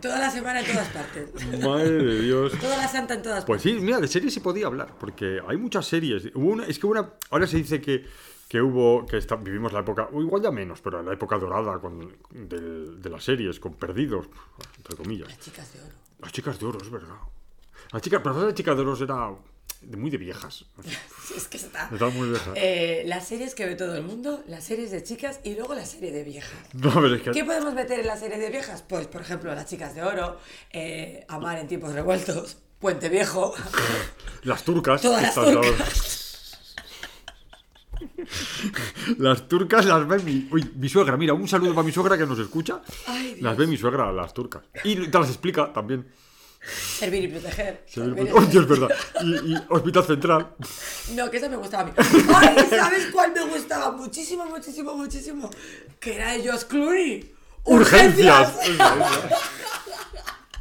C: Toda la semana en todas partes.
B: madre de Dios.
C: Toda la santa en todas
B: Pues
C: partes.
B: sí, mira, de series se podía hablar, porque hay muchas series. Hubo una, es que una, ahora se dice que, que hubo, que está- vivimos la época, o igual ya menos, pero la época dorada con, de las series, con perdidos, entre comillas.
C: Las chicas de oro.
B: Las chicas de oro, es verdad. Las chicas, pero las chicas de oro era muy de viejas. [LAUGHS]
C: Sí, es que está.
B: Estaba muy vieja.
C: Eh, las series que ve todo el mundo, las series de chicas y luego la serie de viejas. [LAUGHS]
B: No, pero es que...
C: ¿Qué podemos meter en la serie de viejas? Pues, por ejemplo, Las chicas de oro, eh, Amar en tiempos revueltos, Puente Viejo. [LAUGHS]
B: Las turcas.
C: Todas las turcas.
B: Las turcas las ve mi... Uy, mi suegra, mira, un saludo para mi suegra que nos escucha.
C: Ay.
B: Las ve mi suegra, las turcas. Y te las explica también.
C: Servir y proteger. Servir y-
B: Oye, es verdad. Y, y Hospital Central.
C: No, que esa me gustaba a mí. Ay, ¿sabes cuál me gustaba? Muchísimo, muchísimo, muchísimo. Que era de Josh Clooney.
B: Urgencias.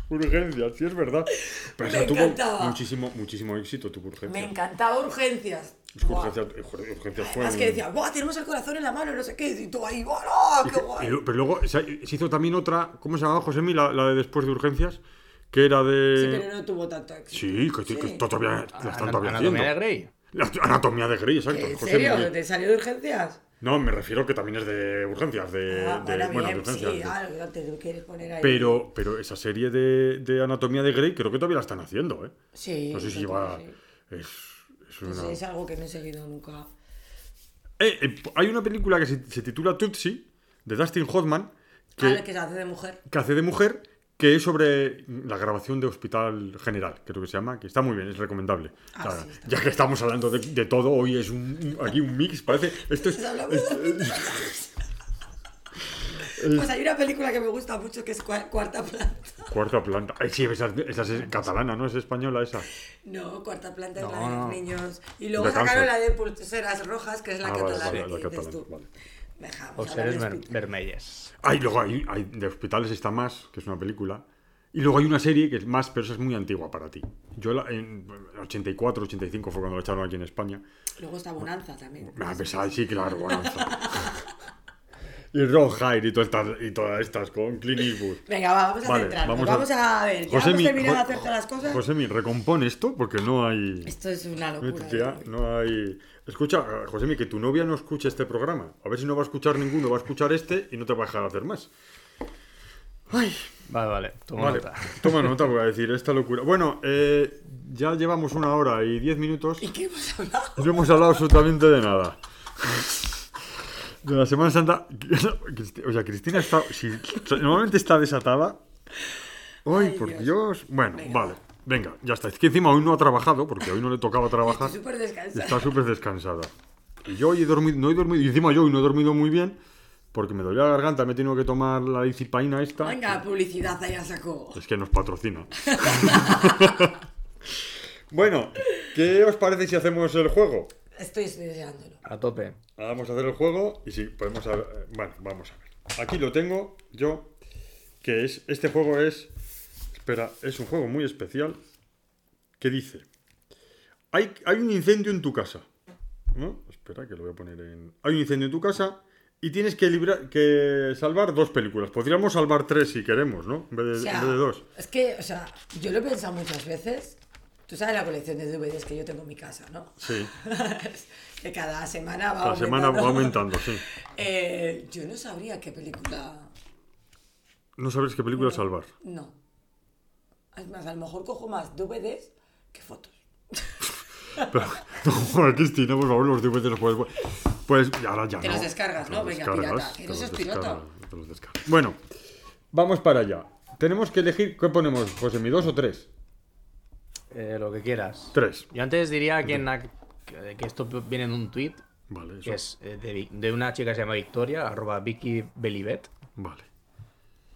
B: Urgencias, sí es verdad. Pero
C: Me
B: tuvo
C: encantaba.
B: muchísimo, muchísimo éxito, tuvo
C: Me
B: urgencias.
C: encantaba Urgencias.
B: Es que
C: Buah.
B: urgencias, urgencias fue
C: Además que decía, ¡buah! Tenemos el corazón en la mano, no sé qué. Y tú ahí, ¡oh, qué guay!
B: pero luego se, se hizo también otra, ¿cómo se llamaba Josemi? La, la de después de urgencias, que era
C: Sí,
B: de...
C: pero no tuvo tanto éxito.
B: Sí, que, que
C: Sí.
B: todavía la están todavía haciendo.
D: Anatomía de Grey.
B: La anatomía de Grey, exacto.
C: ¿En serio? ¿Te salió de urgencias?
B: No, me refiero que también es de urgencias, de...
C: Ah,
B: de-
C: bueno, bien,
B: urgencias.
C: sí, que te quieres poner ahí.
B: Pero, pero esa serie de, de Anatomía de Grey creo que todavía la están haciendo, ¿eh?
C: Sí.
B: No sé si lleva...
C: sí.
B: Es, es
C: No sé,
B: una...
C: es algo que no he seguido nunca.
B: Eh, eh, hay una película que se, se titula Tootsie, de Dustin Hoffman, que,
C: Ah, que se hace de mujer.
B: que hace de mujer, que es sobre la grabación de Hospital General, creo que se llama, que está muy bien, es recomendable.
C: Ah,
B: O sea,
C: sí, está
B: ya que estamos hablando de, de todo, hoy es un, un- aquí un mix, parece... Esto es, [LAUGHS]
C: de- Pues [LAUGHS] hay una película que me gusta mucho que es Cua- Cuarta Planta. [LAUGHS]
B: cuarta planta. Ay, sí, esa, esa es catalana, ¿no? Es española esa.
C: No, Cuarta Planta es la de los niños. Y luego
B: De
C: sacaron
B: cáncer.
C: la de Pulseras Rojas, que es la
B: Ah, vale,
C: catalana.
B: vale,
C: y
B: la catalana, vale.
C: Dejamos
D: O seres ver- vermelles.
B: Hay, luego hay, hay de hospitales está más, que es una película. Y luego hay una serie que es más, pero esa es muy antigua para ti. Yo la- en 84, 85 fue cuando la echaron aquí en España.
C: Luego está Bonanza también.
B: Ah, pues, ay, sí, claro, bonanza. [LAUGHS] y Ron Hyde y todas estas, y todas estas con Clint Eastwood.
C: Venga, va, vamos a
B: Vale,
C: centrarnos.
B: vamos
C: Vamos,
B: a-
C: a... ver, ya
B: Josemi,
C: hemos terminado de hacer todas las cosas.
B: Josemi, recompone esto porque no hay...
C: Esto es una locura.
B: Tía,
C: ¿eh?
B: no hay... Escucha, eh, Josemi, que tu novia no escuche este programa. A ver si no va a escuchar ninguno, va a escuchar este y no te va a dejar hacer más. Ay,
D: Vale, vale. Toma
B: Vale,
D: nota. [LAUGHS]
B: toma nota, voy a decir esta locura. Bueno, eh, ya llevamos una hora y diez minutos.
C: ¿Y qué hemos hablado?
B: No hemos hablado absolutamente de nada. [LAUGHS] De la Semana Santa. [LAUGHS] O sea, Cristina está. si- normalmente está desatada. Ay,
C: Ay,
B: por
C: Dios.
B: Dios. Bueno,
C: Venga.
B: vale. Venga, ya está. Es que encima hoy no ha trabajado, porque hoy no le tocaba trabajar.
C: Estoy súper descansada.
B: Está súper descansada. Y yo hoy he dormido, no he dormido, y encima yo hoy no he dormido muy bien, porque me dolía la garganta, me he tenido que tomar la dicipaina esta.
C: Venga, publicidad allá sacó.
B: Es que nos patrocina. [LAUGHS] [LAUGHS] bueno, ¿qué os parece si hacemos el juego?
C: Estoy deseándolo.
D: A tope.
B: Vamos a hacer el juego y si podemos... a- Bueno, vamos a ver. Aquí lo tengo yo, que es... Este juego es... Espera, es un juego muy especial que dice... Hay, hay un incendio en tu casa. ¿No? Espera, que lo voy a poner en... Hay un incendio en tu casa y tienes que, librar, que salvar dos películas. Podríamos salvar tres si queremos, ¿no? En vez de,
C: O sea,
B: en vez de dos.
C: es que, o sea, yo lo he pensado muchas veces. Tú sabes la colección de DVDs que yo tengo en mi casa, ¿no?
B: Sí. [LAUGHS]
C: que cada semana va
B: La semana va
C: aumentando.
B: aumentando, sí. [LAUGHS]
C: Eh, yo no sabría qué película.
B: No sabes qué película salvar.
C: No. Es más, a lo mejor cojo más DVDs que fotos. [LAUGHS]
B: Pero, no, Cristina, por favor, los DVDs los puedes... Pues ahora ya
C: Te
B: no.
C: los descargas,
B: Te
C: ¿no? Venga, pirata. Que no seas pirata.
B: te los descargas. Bueno, vamos para allá. Tenemos que elegir... ¿Qué ponemos, José? ¿Mi dos o tres?
D: Eh, lo que quieras.
B: Tres.
D: Yo antes diría que, en la- que que esto viene en un tweet
B: Vale, eso.
D: que es eh, de, Vi- de una chica que se llama Victoria, arroba Vicky Belivet.
B: Vale.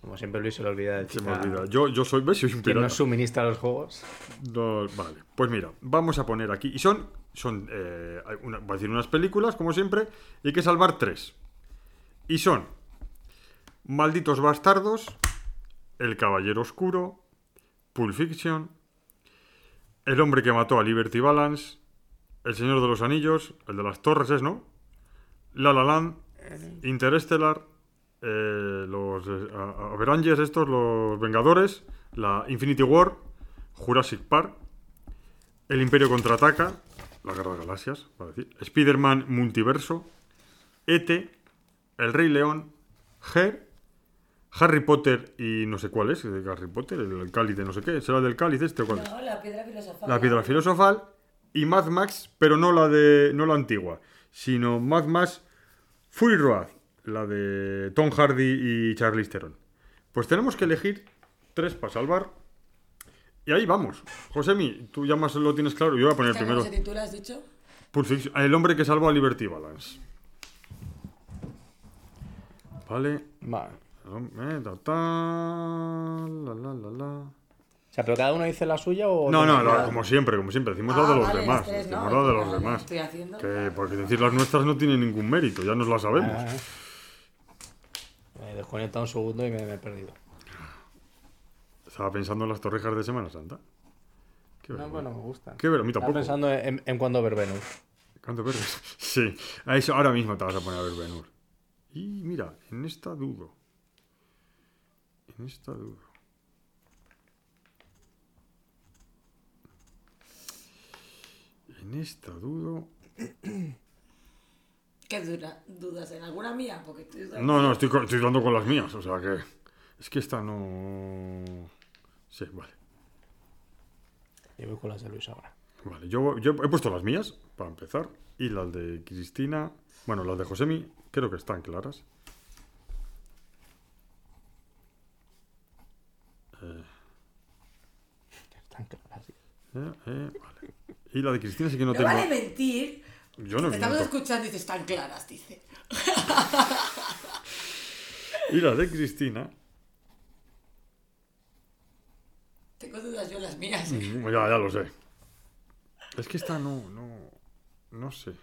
D: Como siempre Luis se le olvida de
B: Se me olvida. Yo, yo soy... ¿Ves? Soy un pirata.
D: nos suministra los juegos.
B: No, vale. Pues mira, vamos a poner aquí... Y son Son, eh, hay una- voy a decir unas películas, como siempre, y hay que salvar tres. Y son Malditos Bastardos, El Caballero Oscuro, Pulp Fiction, El Hombre que mató a Liberty Balance, El Señor de los Anillos, el de las Torres es, ¿no? La La Land, Interstellar, eh, los eh, a- a- Avengers estos, los Vengadores, la Infinity War, Jurassic Park, El Imperio Contraataca, la Guerra de Galaxias, decir, Spider-Man Multiverso, E.T., El Rey León, Her, Harry Potter y no sé cuál es, de Harry Potter, el, cáliz de no sé qué, ¿será del cáliz este o cuál es?
C: No, la piedra filosofal.
B: La piedra filosofal y Mad Max, pero no la de no la antigua, sino Mad Max Fury Road, la de Tom Hardy y Charlize Theron. Pues tenemos que elegir tres para salvar. Y ahí vamos. Josemi, tú ya más lo tienes claro. Yo voy a poner
C: ¿Cómo
B: primero
C: se titula, has dicho?
B: Fiction, El hombre que salvó a Liberty Balance. Vale.
D: Vale.
B: Eh, la, la, la, la.
D: O sea, pero cada uno dice la suya o.
B: No, no, la- como siempre, como siempre. Decimos
C: Ah,
B: la de los
C: vale,
B: demás.
C: tres,
B: Decimos
C: no,
B: la de los demás.
C: estoy haciendo.
B: Que porque decir las nuestras no tiene ningún mérito, ya nos las sabemos.
D: Ah, Me he desconectado un segundo y me, me he perdido.
B: Estaba pensando en las torrijas de Semana Santa. Qué
D: No, bueno, me gustan.
B: Qué ver, a mí
D: Estaba
B: tampoco.
D: pensando en, en cuándo ver Venus. [LAUGHS]
B: ¿Cuánto verdes? Sí, a eso ahora mismo te vas a poner a ver Benur. Y mira, en esta dudo. En esta dudo. En esta dudo.
C: ¿Qué dura, dudas en alguna mía? Porque estoy dudando.
B: No, no, estoy, estoy dando con las mías, o sea que. Es que esta no. Sí, vale.
D: Yo voy con las de Luis ahora.
B: Vale, yo, yo he puesto las mías, para empezar. Y las de Cristina. Bueno, las de Josemi, creo que están claras.
D: Están claras. sí.
B: Eh, eh, vale. Y la de Cristina sí que no
C: No
B: tengo.
C: vale mentir.
B: Yo no
C: Te estamos
B: miento.
C: escuchando y dices, están claras, dice.
B: Y la de Cristina.
C: Tengo dudas yo las mías.
B: mm, Ya, ya lo sé. Es que esta no, no. No sé.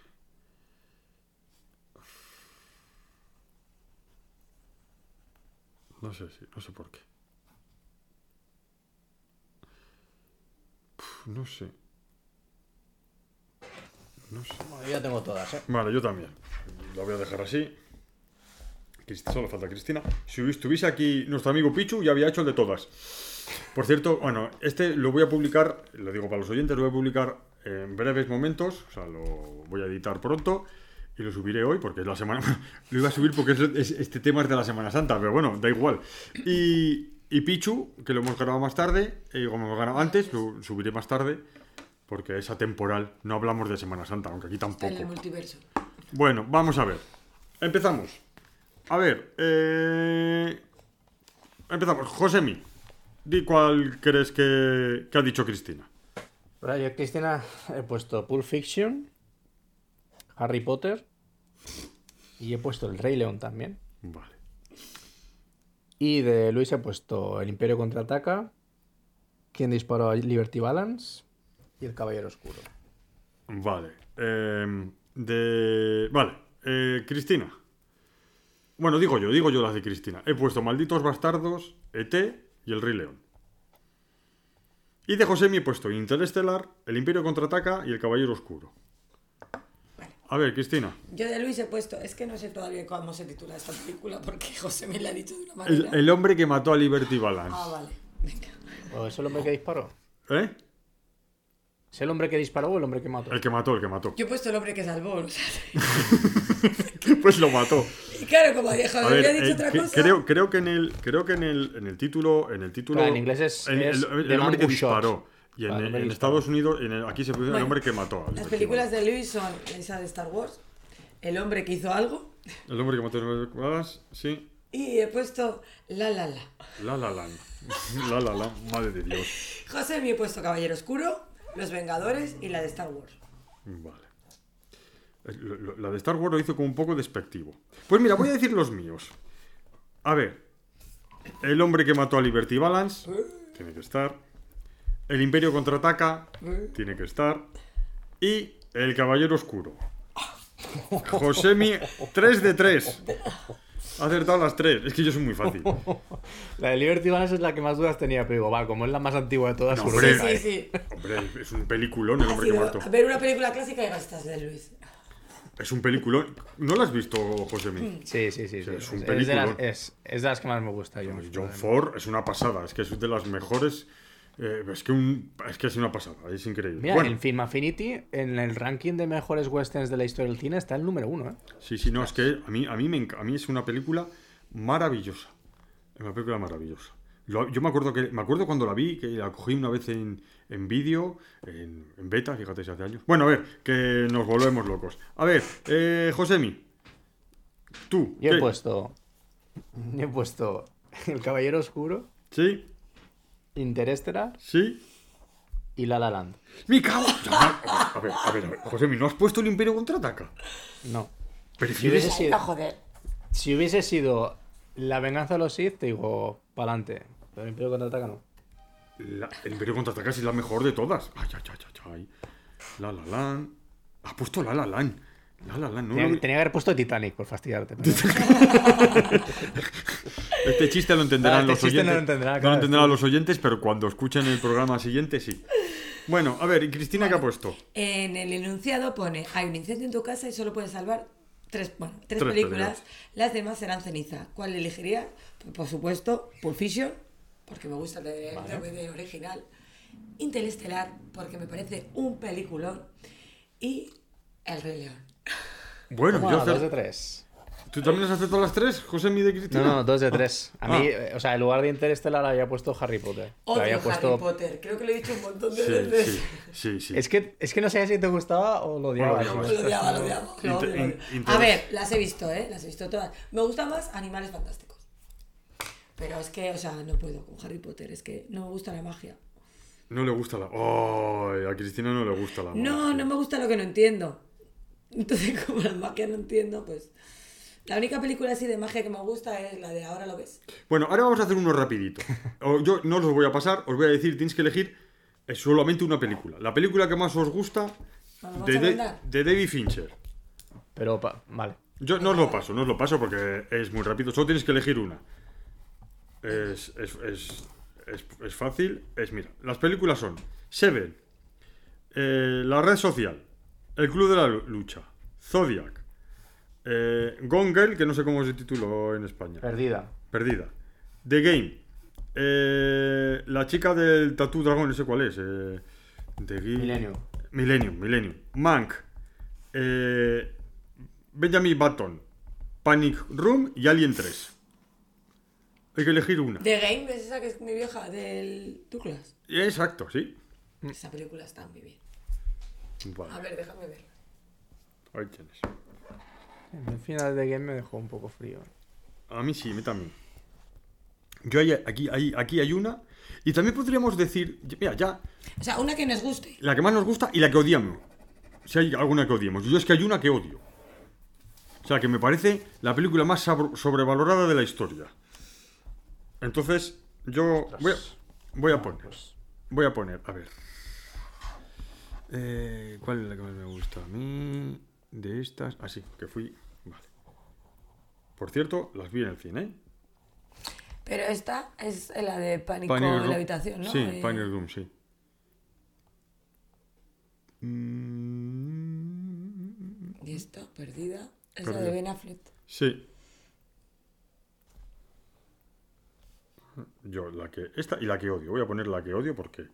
B: No sé si, no sé por qué. No sé. No sé.
D: Bueno, yo ya tengo todas, ¿eh?
B: Vale, yo también. La voy a dejar así. Solo falta Cristina. Si estuviese aquí nuestro amigo Pichu, ya había hecho el de todas. Por cierto, bueno, este lo voy a publicar, lo digo para los oyentes, lo voy a publicar en breves momentos. O sea, lo voy a editar pronto y lo subiré hoy porque es la semana. [LAUGHS] lo iba a subir porque es, es- este tema es de la Semana Santa, pero bueno, da igual. Y, y Pichu, que lo hemos grabado más tarde, eh, como hemos grabado antes, lo subiré más tarde porque es atemporal. No hablamos de Semana Santa, aunque aquí tampoco.
C: En el multiverso.
B: Bueno, vamos a ver. Empezamos. A ver, eh... empezamos. Josemi, di cuál crees que, que ha dicho Cristina.
D: Yo, Cristina, he puesto Pulp Fiction, Harry Potter y he puesto El Rey León también.
B: Vale.
D: Y de Luis he puesto El Imperio Contraataca, Quien disparó a Liberty Balance y El Caballero Oscuro.
B: Vale. eh, de... Vale. eh, Cristina. Bueno, digo yo, digo yo las de Cristina. He puesto Malditos Bastardos, ET y El Rey León. Y de Josemi he puesto Interestelar, El Imperio Contraataca y El Caballero Oscuro. A ver, Cristina.
C: Yo de Luis he puesto, es que no sé todavía cómo se titula esta película porque [LAUGHS] José me la ha dicho de una manera.
B: el hombre que mató a Liberty Balance.
C: Ah, vale. Venga.
D: ¿O ¿Es el hombre que disparó?
B: ¿Eh?
D: ¿Es el hombre que disparó o el hombre que mató?
B: El que mató, el que mató.
C: Yo he puesto el hombre que salvó. o sea, [LAUGHS]
B: Pues lo mató.
C: y claro, como
B: ver,
C: había dicho
B: eh,
C: otra
B: que-
C: cosa.
B: creo, creo que en el creo que en el, en el título en el título
D: Claro, en inglés es-
B: el,
D: es
B: el- el
D: The
B: hombre que disparó
D: Shot.
B: Y en,
D: el hombre
B: en Estados Unidos en el- aquí se puso el
C: Bueno,
B: hombre que mató. a
C: Las
B: Liberty
C: películas de Luis son esa de Star Wars, El hombre que hizo algo,
B: Balance. El hombre que mató a Balance, sí.
C: y he puesto La La La.
B: La la la. La la la, madre de Dios.
C: José me he puesto Caballero Oscuro, Los Vengadores y la de Star Wars.
B: Vale. Eh, La de Star Wars lo hizo como un poco despectivo. Pues mira, voy a decir los míos. A ver. El hombre que mató a Liberty Balance. Tiene que estar. El Imperio contraataca. Tiene que estar. Y El Caballero Oscuro. Josemi, 3 de 3. Ha acertado las 3. Es que yo soy muy fácil.
D: La de Liberty Balance es la que más dudas tenía, pero digo, va, como es la más antigua de todas,
B: No,
D: seguro
B: hombre.
C: Sí,
D: cae.
C: sí.
B: Hombre, es un peliculón, el hombre que muerto.
C: ver una película clásica y gastas de Luis.
B: Es un peliculón. ¿No lo has visto, Josemi?
D: Sí, sí, sí. sí.
B: es un
D: de las,
B: peliculón.
D: es, es de las que más me gusta, John.
B: John
D: Ford.
B: Ford es una pasada. Es que es de las mejores. Eh, es, que un, es que es una pasada. Es increíble.
D: Mira,
B: bueno,
D: en Film Affinity, en el ranking de mejores westerns de la historia del cine, está el número uno, ¿eh?
B: sí, sí, no, es que a mí, a, mí me, a mí es una película maravillosa. Es una película maravillosa. Lo- yo me acuerdo que me acuerdo cuando la vi, que la cogí una vez en, en vídeo, en, en beta, fíjate si hace años. Bueno, a ver, que nos volvemos locos. A ver, eh, Josemi, tú.
D: Yo he
B: ¿qué?
D: puesto. Yo he puesto El Caballero Oscuro,
B: ¿Sí?
D: Interestelar
B: ¿Sí?
D: y La La Land.
B: ¡Mi cago! [LAUGHS] A ver, a ver, a ver. Josemi, ¿no has puesto el Imperio contraataca?
D: No.
B: ¿Prefieres?
D: hubiese
C: Ay,
D: sido-
C: joder.
D: Si hubiese sido La Venganza de los Sith, te digo, pa'lante. Pero el Imperio contraataca no.
B: La- el Imperio contraataca es la mejor de todas. Ay, ay, ay, ay, ay. La La Land. Ha puesto La La Land. La La Land. No
D: Tenía, que haber puesto Titanic por fastidiarte. [LAUGHS]
B: Este chiste lo entenderán
D: Ah, este
B: los oyentes.
D: no lo entenderá,
B: no lo entenderán
D: sí.
B: los oyentes, pero cuando escuchen el programa siguiente, sí. Bueno, a ver, ¿y Cristina qué ha puesto?
C: En el enunciado pone, hay un incendio en tu casa y solo puedes salvar tres, bueno, tres,
B: Tres
C: películas,
B: películas.
C: las demás serán ceniza. ¿Cuál elegiría? Pues, por supuesto, Pulp Fiction, porque me gusta el DVD original, Interestelar, porque me parece un peliculón, y El Rey León.
B: Bueno, yo
D: dos de tres.
B: ¿Tú también has aceptado las tres, José Mi de Cristina?
D: No, no, dos de tres. A
B: Ah.
D: mí, eh, o sea, en lugar de Interestelar había puesto Harry Potter.
C: Odio
D: había
C: Harry
D: puesto...
C: Potter, creo que lo he dicho un montón de
B: Sí,
C: veces.
B: sí, sí, sí.
D: Es que, es que no sé si te gustaba o lo odiabas.
B: odiabas.
C: Lo odiaba, lo odiaba, lo
B: Inter- interés.
C: A ver, las he visto, ¿eh? Las he visto todas. Me gustan más Animales Fantásticos. Pero es que, o sea, no puedo con Harry Potter, es que no me gusta la magia.
B: No le gusta la... ¡Ay! a Cristina no le gusta la
C: No,
B: magia.
C: no me gusta lo que no entiendo. Entonces, [LAUGHS] como la magia no entiendo, pues... La única película así de magia que me gusta es la de Ahora lo ves.
B: Bueno, ahora vamos a hacer uno rapidito. [LAUGHS] O- Yo no los voy a pasar, os voy a decir, tienes que elegir eh, solamente una película. La película que más os gusta
C: ¿Vamos
B: de, de, de David Fincher.
D: Pero, pa- vale.
B: Yo no os lo paso, no os lo paso porque es muy rápido. Solo tienes que elegir una. Es, es, es, es, es fácil. Es, mira, las películas son Seven, eh, La Red Social, El Club de la Lu- Lucha, Zodiac, eh, Gone Girl, que no sé cómo se tituló en España.
D: Perdida.
B: Perdida. The Game. Eh, la chica del Tattoo Dragón, no sé cuál es. eh, The Game.
D: Millennium.
B: Millennium, Millennium. Mank. eh, Benjamin Button. Panic Room y Alien 3. Hay que elegir una.
C: The Game, ¿es esa que es muy vieja? Del Douglas.
B: Exacto, sí.
C: Esa película está muy bien.
B: Vale,
C: A ver, déjame ver.
B: ahí tienes.
D: El final de Game me dejó un poco frío.
B: A mí sí, a mí también. Yo hay, aquí, hay, aquí hay una. Y también podríamos decir, mira, ya,
C: O sea, una que nos guste.
B: la que más nos gusta y la que odiamos. Si hay alguna que odiemos. Yo es que hay una que odio. O sea, que me parece la película más sabro- sobrevalorada de la historia. Entonces, yo voy a, voy a poner. Voy a poner, a ver. Eh, ¿Cuál es la que más me gusta a mí? De estas. Así, que fui. Vale. Por cierto, las vi en el cine. ¿eh?
C: Pero esta es la de pánico
B: Pioneer
C: en la habitación, ¿no?
B: Sí,
C: Eh,
B: Pioneer Room, sí.
C: Y esta, perdida, es la de Ben Affleck.
B: Sí. Yo, la que. Esta y la que odio. Voy a poner la que odio porque.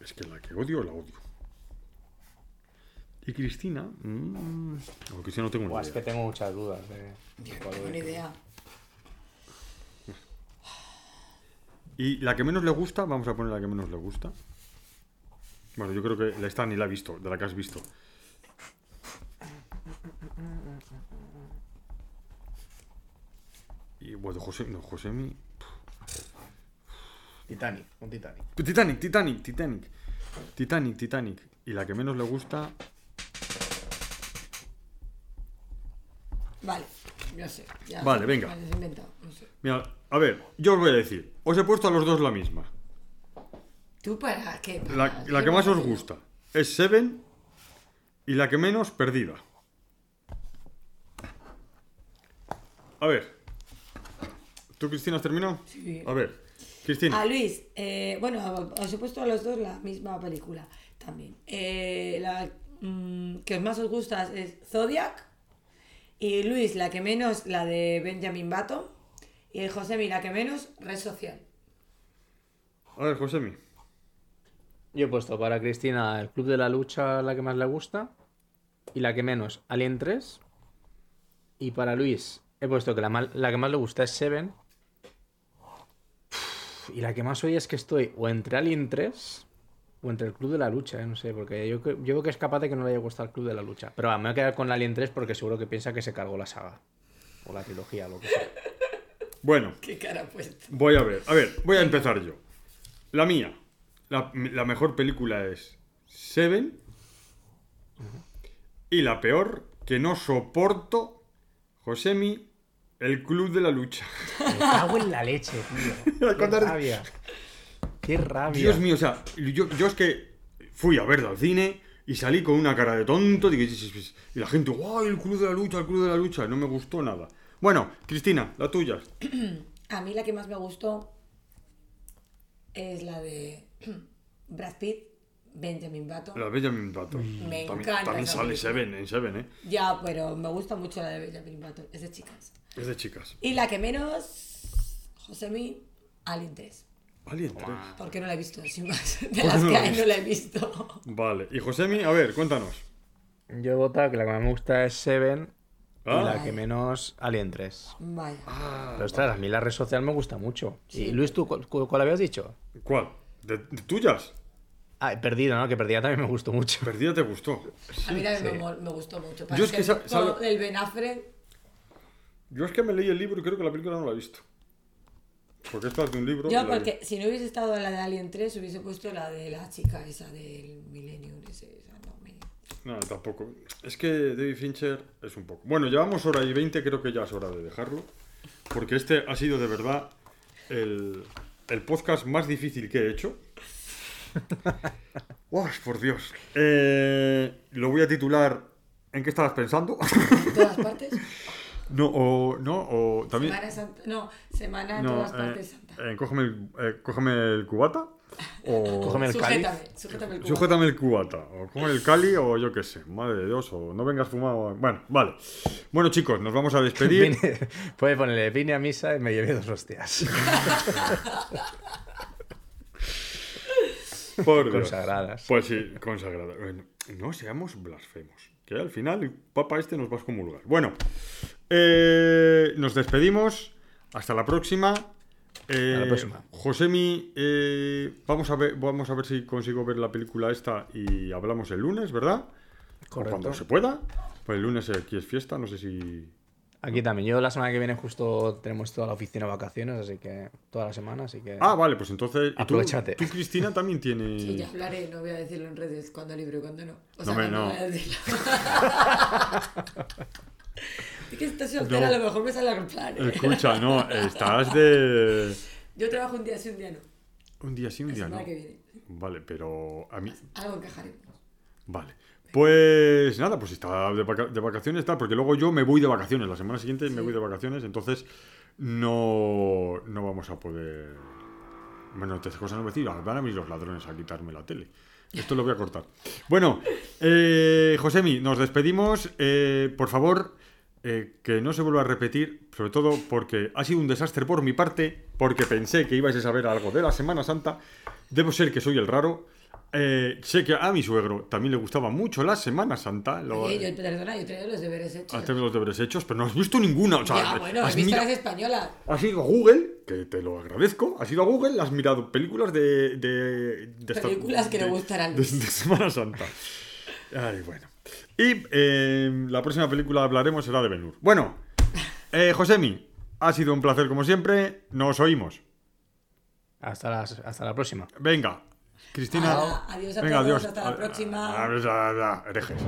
B: Es que la que odio, la odio. Y Cristina. mm, no, Cristina no tengo ni
D: Buah, es
B: idea.
D: que tengo muchas dudas de, de
C: Yo no tengo ni idea.
B: Y la que menos le gusta, vamos a poner la que menos le gusta. Bueno, yo creo que la esta ni la he visto, de la que has visto. Y bueno, José, no, Josemi.
D: Titanic, un Titanic.
B: Titanic, Titanic, Titanic. Titanic, Titanic. Y la que menos le gusta.
C: Vale, ya sé. ya
B: Vale,
C: sé,
B: venga.
C: me lo he inventado, no sé.
B: Mira, a ver, yo os voy a decir. Os he puesto a los dos la misma.
C: ¿Tú para qué?
B: La,
C: Para-
B: la que más os gusta. es Seven y la que menos, Perdida. A ver. ¿Tú, Cristina, has terminado?
C: Sí.
B: A ver, Cristina.
C: A Luis, eh, bueno, os he puesto a los dos la misma película también. Eh, la mm, que más os gusta es Zodiac. Y Luis, la que menos, la de Benjamin Button. Y Josemi, la que menos, Red Social.
B: A ver, Josemi.
D: Yo he puesto para Cristina el Club de la Lucha, la que más le gusta. Y la que menos, Alien 3. Y para Luis, he puesto que la, mal- la que más le gusta es Seven. Y la que más hoy es que estoy o entre Alien 3 o entre el Club de la Lucha, eh, no sé, porque yo, yo creo que es capaz de que no le haya gustado el Club de la Lucha. Pero va, me voy a quedar con Alien 3 porque seguro que piensa que se cargó la saga. O la trilogía, lo que sea. [LAUGHS]
B: Bueno,
C: Qué cara puesto.
B: voy a ver. A ver, voy a empezar yo. La mía. La, la mejor película es Seven. Y la peor, que no soporto, Josemi, el Club de la Lucha.
D: Me cago en la leche, tío. [LAUGHS] Qué rabia. Qué rabia.
B: Dios mío, o sea, yo, yo es que fui a verla al cine y salí con una cara de tonto. digo, Y la gente, ¡guau! El Club de la Lucha, el Club de la Lucha. No me gustó nada. Bueno, Cristina, la tuya. [CLEARS THROAT]
C: A mí la que más me gustó es la de [CLEARS THROAT] Brad Pitt, Benjamin Button.
B: La Benjamin Button.
C: Me
B: también,
C: encanta
B: También sale
C: película.
B: Seven, en Seven, ¿eh?
C: Ya, pero me gusta mucho la de Benjamin Button. Es de chicas.
B: Es de chicas.
C: Y la que menos, Josemi, Alien 3.
B: Alien 3.
C: Porque no la he visto, sin más. [LAUGHS] De las
B: no
C: que
B: la
C: hay no la he visto.
B: Vale. Y Josemi, a ver, cuéntanos.
D: Yo he votado que la que más me gusta es Seven y
B: Ah.
D: la que menos Alien 3.
C: Vaya.
D: Pero ostras, a mí la red social me gusta mucho. Y Luis, ¿tú cu- cu- cuál habías dicho?
B: ¿Cuál? ¿De, de tuyas?
D: Ah, he perdido, ¿no? Que perdida también me gustó mucho.
B: Perdida te gustó.
C: A mí también
D: sí.
C: me, me gustó mucho.
B: Yo es que sa-
C: todo
B: sabe-
C: el Ben Affleck,
B: Yo es que me leí el libro y creo que la película no la he visto. Porque esto es de un libro.
C: Yo,
B: la vi.
C: porque si no hubiese estado en la de Alien 3, hubiese puesto la de la chica esa del Millennium. Ese, esa no me...
B: No, tampoco. Es que David Fincher es un poco. Bueno, llevamos hora y 20, creo que ya es hora de dejarlo. Porque este ha sido de verdad el, el podcast más difícil que he hecho. [LAUGHS] ¡Uy, por Dios! Eh, lo voy a titular. ¿En qué estabas pensando?
C: ¿En todas partes? [LAUGHS]
B: no, o. No, o también.
C: Semana Santa. No, Semana en
B: No,
C: todas
B: eh,
C: partes Santa.
B: eh, cógeme, el, eh, cógeme el cubata. O. [LAUGHS]
D: Cógeme el cáliz.
C: Sujétame, sujétame el cubo.
B: Sujétame el cubata, o come el cali, o yo qué sé, madre de Dios, o no vengas fumado. Bueno, vale. Bueno, chicos, nos vamos a despedir. [LAUGHS]
D: Vine- Puede ponerle, vine a misa y me llevé dos hostias. [LAUGHS]
B: Por Dios.
D: Consagradas.
B: Pues sí, consagradas. Bueno, no seamos blasfemos, que al final el papa este nos va a excomulgar. Bueno, eh, nos despedimos. Hasta la próxima. Eh,
D: la próxima.
B: Josemi, eh, vamos, a ver, vamos a ver si consigo ver la película esta y hablamos el lunes, ¿verdad? O
D: Correcto.
B: cuando se pueda. Pues el lunes aquí es fiesta, no sé si
D: Aquí también. Yo la semana que viene justo tenemos toda la oficina de vacaciones, así que toda la semana, así que...
B: Ah, vale, pues entonces. ¿y tú,
D: Aprovechate.
B: tú, Cristina, también tiene.
C: Sí, ya hablaré, no voy a decirlo en redes cuando libre y cuando no. O
B: No, hombre,
C: cuando
B: no.
C: voy a decirlo. [LAUGHS] es que estás soltera,
B: No.
C: a lo mejor me sale al plan. ¿eh?
B: Escucha, no, estás de. [LAUGHS]
C: Yo trabajo un día sí, un día no.
B: Un día sí, un
C: La
B: día no.
C: semana que viene.
B: Vale, pero a mí.
C: Algo encajaremos.
B: Vale. Pues nada, pues está de, vaca- de vacaciones, tal, porque luego yo me voy de vacaciones. La semana siguiente me voy de vacaciones, entonces no, no vamos a poder. Bueno, estas cosas no me decir, van a venir los ladrones a quitarme la tele. Esto lo voy a cortar. Bueno, eh, Josemi, nos despedimos. Eh, por favor, eh, que no se vuelva a repetir, sobre todo porque ha sido un desastre por mi parte, porque pensé que ibais a saber algo de la Semana Santa. Debo ser que soy el raro. Eh, sé que a mi suegro también le gustaba mucho la Semana Santa. Lo,
C: Oye, yo, perdona, yo traigo los deberes hechos.
B: has tenido los deberes hechos, pero no has visto ninguna. O sea,
C: ya, bueno,
B: has
C: visto
B: mira-
C: las españolas.
B: Has ido a Google, que te lo agradezco, has ido a Google, has mirado películas de... de, de esta-
C: Películas que le a
B: de, Semana Santa. Ay, bueno. Y eh, la próxima película hablaremos será de Benur. Bueno, eh, Josemi, ha sido un placer como siempre. Nos oímos.
D: Hasta, las- hasta la próxima.
B: Venga, Cristina.
C: Adiós a
B: Venga,
C: todos,
B: adiós.
C: hasta la próxima.
B: Herejes.